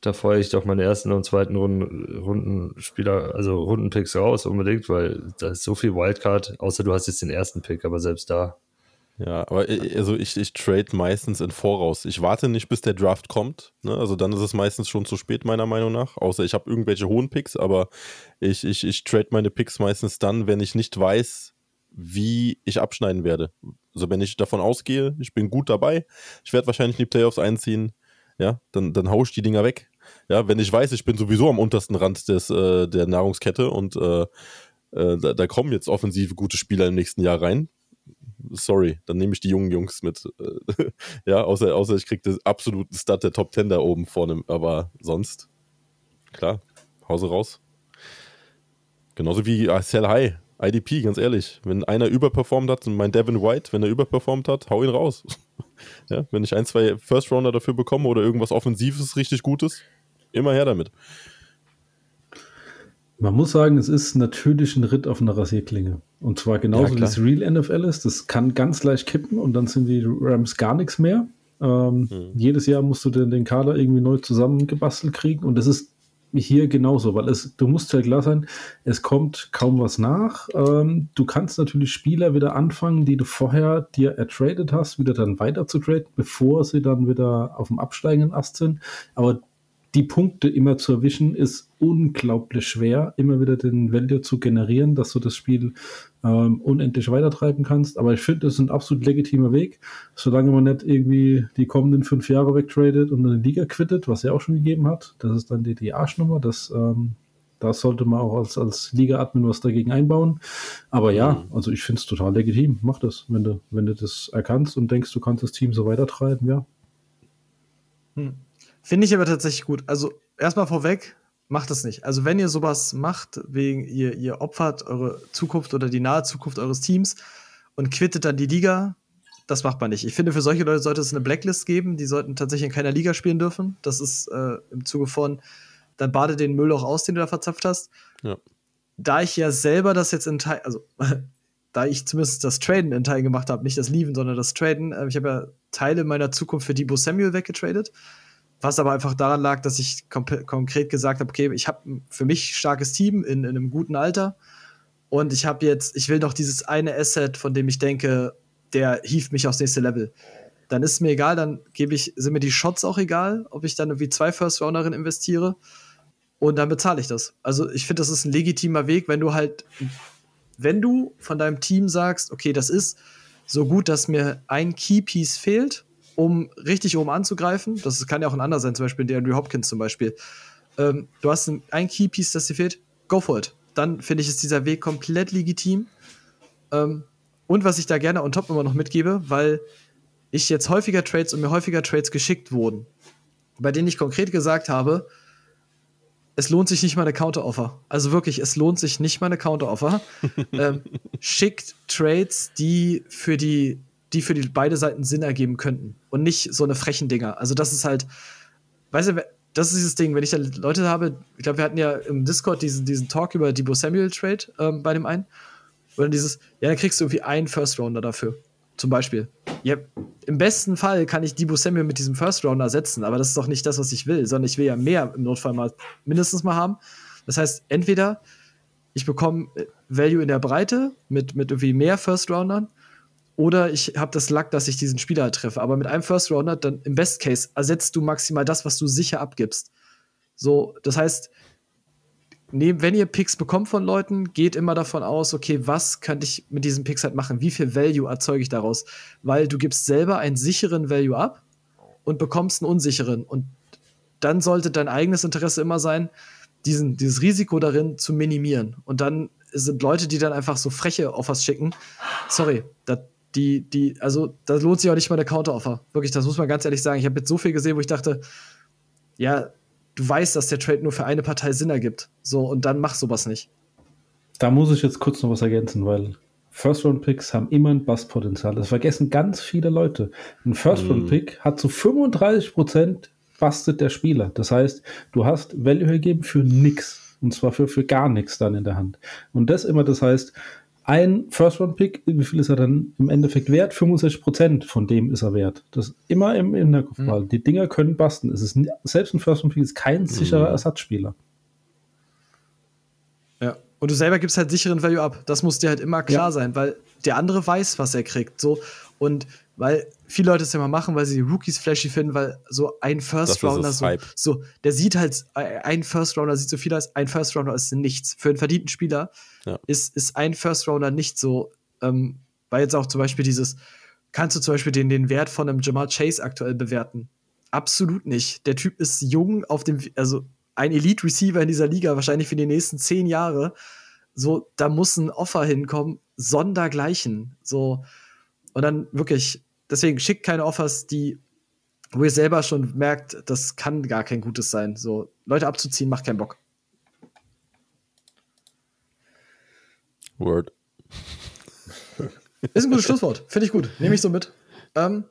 da freue ich doch meine ersten und zweiten Runden, Rundenspieler, also Rundenpicks raus unbedingt, weil da ist so viel Wildcard, außer du hast jetzt den ersten Pick, aber selbst da. Ja, aber i- also ich, ich trade meistens in Voraus. Ich warte nicht, bis der Draft kommt. Ne? Also dann ist es meistens schon zu spät, meiner Meinung nach. Außer ich habe irgendwelche hohen Picks, aber ich, ich, ich trade meine Picks meistens dann, wenn ich nicht weiß, wie ich abschneiden werde. Also wenn ich davon ausgehe, ich bin gut dabei, ich werde wahrscheinlich in die Playoffs einziehen, ja, dann, dann hau ich die Dinger weg. Ja, wenn ich weiß, ich bin sowieso am untersten Rand des, äh, der Nahrungskette und äh, äh, da, da kommen jetzt offensive gute Spieler im nächsten Jahr rein, sorry, dann nehme ich die jungen Jungs mit. *laughs* Ja, außer, außer ich kriege den absoluten Stat der Top 10 da oben vorne, aber sonst, klar, Hause raus. Genauso wie Sell High, IDP, ganz ehrlich. Wenn einer überperformt hat, mein Devin White, wenn er überperformt hat, hau ihn raus. *laughs* ja, wenn ich ein, zwei First Rounder dafür bekomme oder irgendwas Offensives richtig Gutes, immer her damit. Man muss sagen, es ist natürlich ein Ritt auf einer Rasierklinge. Und zwar genauso Ja, wie es Real NFL ist. Das kann ganz leicht kippen und dann sind die Rams gar nichts mehr. Ähm, Mhm. Jedes Jahr musst du den, den Kader irgendwie neu zusammengebastelt kriegen und das ist hier genauso, weil es, du musst ja klar sein, es kommt kaum was nach. Ähm, du kannst natürlich Spieler wieder anfangen, die du vorher dir ertradet hast, wieder dann weiter zu traden, bevor sie dann wieder auf dem absteigenden Ast sind. Aber die Punkte immer zu erwischen, ist unglaublich schwer, immer wieder den Value zu generieren, dass du das Spiel ähm, unendlich weitertreiben kannst. Aber ich finde, das ist ein absolut legitimer Weg, solange man nicht irgendwie die kommenden fünf Jahre wegtradet und eine Liga quittet, was ja auch schon gegeben hat. Das ist dann die, die Arschnummer. Das, ähm, da sollte man auch als, als Liga-Admin was dagegen einbauen. Aber ja, also ich finde es total legitim. Mach das, wenn du, wenn du das erkannst und denkst, du kannst das Team so weitertreiben, ja. Finde ich aber tatsächlich gut. Also erstmal vorweg, macht das nicht. Also wenn ihr sowas macht, wegen ihr, ihr opfert eure Zukunft oder die nahe Zukunft eures Teams und quittet dann die Liga, das macht man nicht. Ich finde, für solche Leute sollte es eine Blacklist geben. Die sollten tatsächlich in keiner Liga spielen dürfen. Das ist äh, im Zuge von, dann bade den Müll auch aus, den du da verzapft hast. Ja. Da ich ja selber das jetzt in Teil, also *laughs* da ich zumindest das Traden in Teilen gemacht habe, nicht das Leaven, sondern das Traden. Äh, ich habe ja Teile meiner Zukunft für Debo Samuel weggetradet. Was aber einfach daran lag, dass ich konkret gesagt habe, okay, ich habe für mich starkes Team in, in einem guten Alter. Und ich habe jetzt, ich will doch dieses eine Asset, von dem ich denke, der hieft mich aufs nächste Level. Dann ist mir egal, dann gebe ich, sind mir die Shots auch egal, ob ich dann irgendwie zwei First Rounderinnen investiere. Und dann bezahle ich das. Also ich finde, das ist ein legitimer Weg, wenn du halt, wenn du von deinem Team sagst, okay, das ist so gut, dass mir ein Keypiece fehlt, um richtig oben anzugreifen. Das kann ja auch ein anderer sein, zum Beispiel der Andrew Hopkins zum Beispiel. Ähm, du hast ein, ein Keypiece, das dir fehlt, go for it. Dann finde ich, ist dieser Weg komplett legitim. Ähm, und was ich da gerne on top immer noch mitgebe, weil ich jetzt häufiger Trades und mir häufiger Trades geschickt wurden, bei denen ich konkret gesagt habe, es lohnt sich nicht mal eine Counteroffer. Also wirklich, es lohnt sich nicht mal eine Counteroffer. *laughs* ähm, schickt Trades, die für die, die für die beide Seiten Sinn ergeben könnten. Und nicht so eine frechen Dinger. Also, das ist halt, weißt du, das ist dieses Ding, wenn ich da Leute habe, ich glaube, wir hatten ja im Discord diesen, diesen Talk über Debo Samuel Trade ähm, bei dem einen. Oder dieses, ja, dann kriegst du irgendwie einen First Rounder dafür. Zum Beispiel. Ja, Im besten Fall kann ich Debo Samuel mit diesem First Rounder setzen, aber das ist doch nicht das, was ich will, sondern ich will ja mehr im Notfall mal mindestens mal haben. Das heißt, entweder ich bekomme äh, Value in der Breite mit, mit irgendwie mehr First Roundern oder ich habe das Luck, dass ich diesen Spieler treffe. Aber mit einem First Rounder, dann im Best Case ersetzt du maximal das, was du sicher abgibst. So, das heißt, nehm, wenn ihr Picks bekommt von Leuten, geht immer davon aus, okay, was könnte ich mit diesen Picks halt machen? Wie viel Value erzeuge ich daraus? Weil du gibst selber einen sicheren Value ab und bekommst einen unsicheren. Und dann sollte dein eigenes Interesse immer sein, diesen, dieses Risiko darin zu minimieren. Und dann sind Leute, die dann einfach so freche Offers schicken. Sorry, dat, die, die, also da lohnt sich auch nicht mal der Counter-Offer. Wirklich, das muss man ganz ehrlich sagen. Ich habe jetzt so viel gesehen, wo ich dachte, ja, du weißt, dass der Trade nur für eine Partei Sinn ergibt. So, und dann mach sowas nicht. Da muss ich jetzt kurz noch was ergänzen, weil First-Round-Picks haben immer ein Bust-Potenzial. Das vergessen ganz viele Leute. Ein First-Round-Pick mm. hat zu 35 Prozent bastet der Spieler. Das heißt, du hast Value gegeben für nix. Und zwar für, für gar nichts dann in der Hand. Und das immer, das heißt, ein First-Round-Pick, wie viel ist er dann im Endeffekt wert? 65% von dem ist er wert. Das ist immer im Hinterkopf mhm. Die Dinger können basten. Es ist, selbst ein First-Round-Pick ist kein sicherer mhm. Ersatzspieler. Ja, und du selber gibst halt sicheren Value ab. Das muss dir halt immer klar ja. sein, weil der andere weiß, was er kriegt. So. Und weil viele Leute es ja mal machen, weil sie die Rookies flashy finden, weil so ein First Rounder so, so, der sieht halt, ein First Rounder sieht so viel als ein First Rounder ist nichts. Für einen verdienten Spieler ja. ist, ist ein First Rounder nicht so, ähm, weil jetzt auch zum Beispiel dieses, kannst du zum Beispiel den, den Wert von einem Jamal Chase aktuell bewerten? Absolut nicht. Der Typ ist jung auf dem, also ein Elite Receiver in dieser Liga, wahrscheinlich für die nächsten zehn Jahre. So, da muss ein Offer hinkommen, sondergleichen. So, und dann wirklich, deswegen schickt keine Offers, die, wo ihr selber schon merkt, das kann gar kein Gutes sein. So, Leute abzuziehen, macht keinen Bock. Word. Ist ein gutes Schlusswort. Finde ich gut. Nehme ich so mit. Ähm,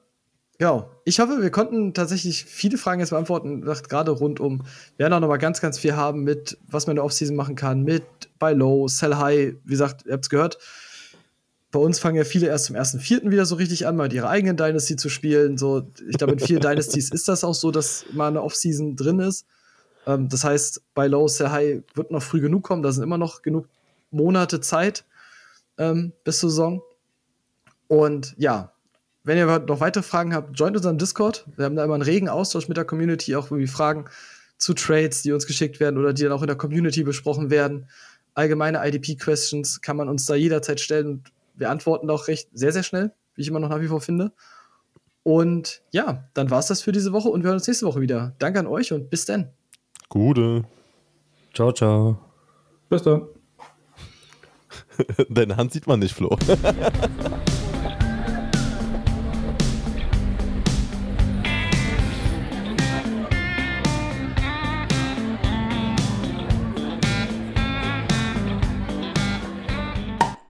ja, ich hoffe, wir konnten tatsächlich viele Fragen jetzt beantworten, gerade rund um. Wir werden auch noch mal ganz, ganz viel haben mit, was man in der Offseason machen kann, mit Buy Low, Sell High. Wie gesagt, ihr habt es gehört bei uns fangen ja viele erst zum ersten Vierten wieder so richtig an, mal ihre eigenen Dynasty zu spielen. So, ich glaube, in vielen Dynasties ist das auch so, dass mal eine Offseason drin ist. Ähm, das heißt, bei Low Sehr High wird noch früh genug kommen. Da sind immer noch genug Monate Zeit ähm, bis zur Saison. Und ja, wenn ihr noch weitere Fragen habt, joint unseren Discord. Wir haben da immer einen regen Austausch mit der Community, auch irgendwie Fragen zu Trades, die uns geschickt werden oder die dann auch in der Community besprochen werden. Allgemeine IDP-Questions kann man uns da jederzeit stellen und wir antworten auch recht sehr, sehr schnell, wie ich immer noch nach wie vor finde. Und ja, dann war es das für diese Woche und wir hören uns nächste Woche wieder. Danke an euch und bis dann. Gute. Ciao, ciao. Bis dann. *laughs* Deine Hand sieht man nicht, Flo. *laughs*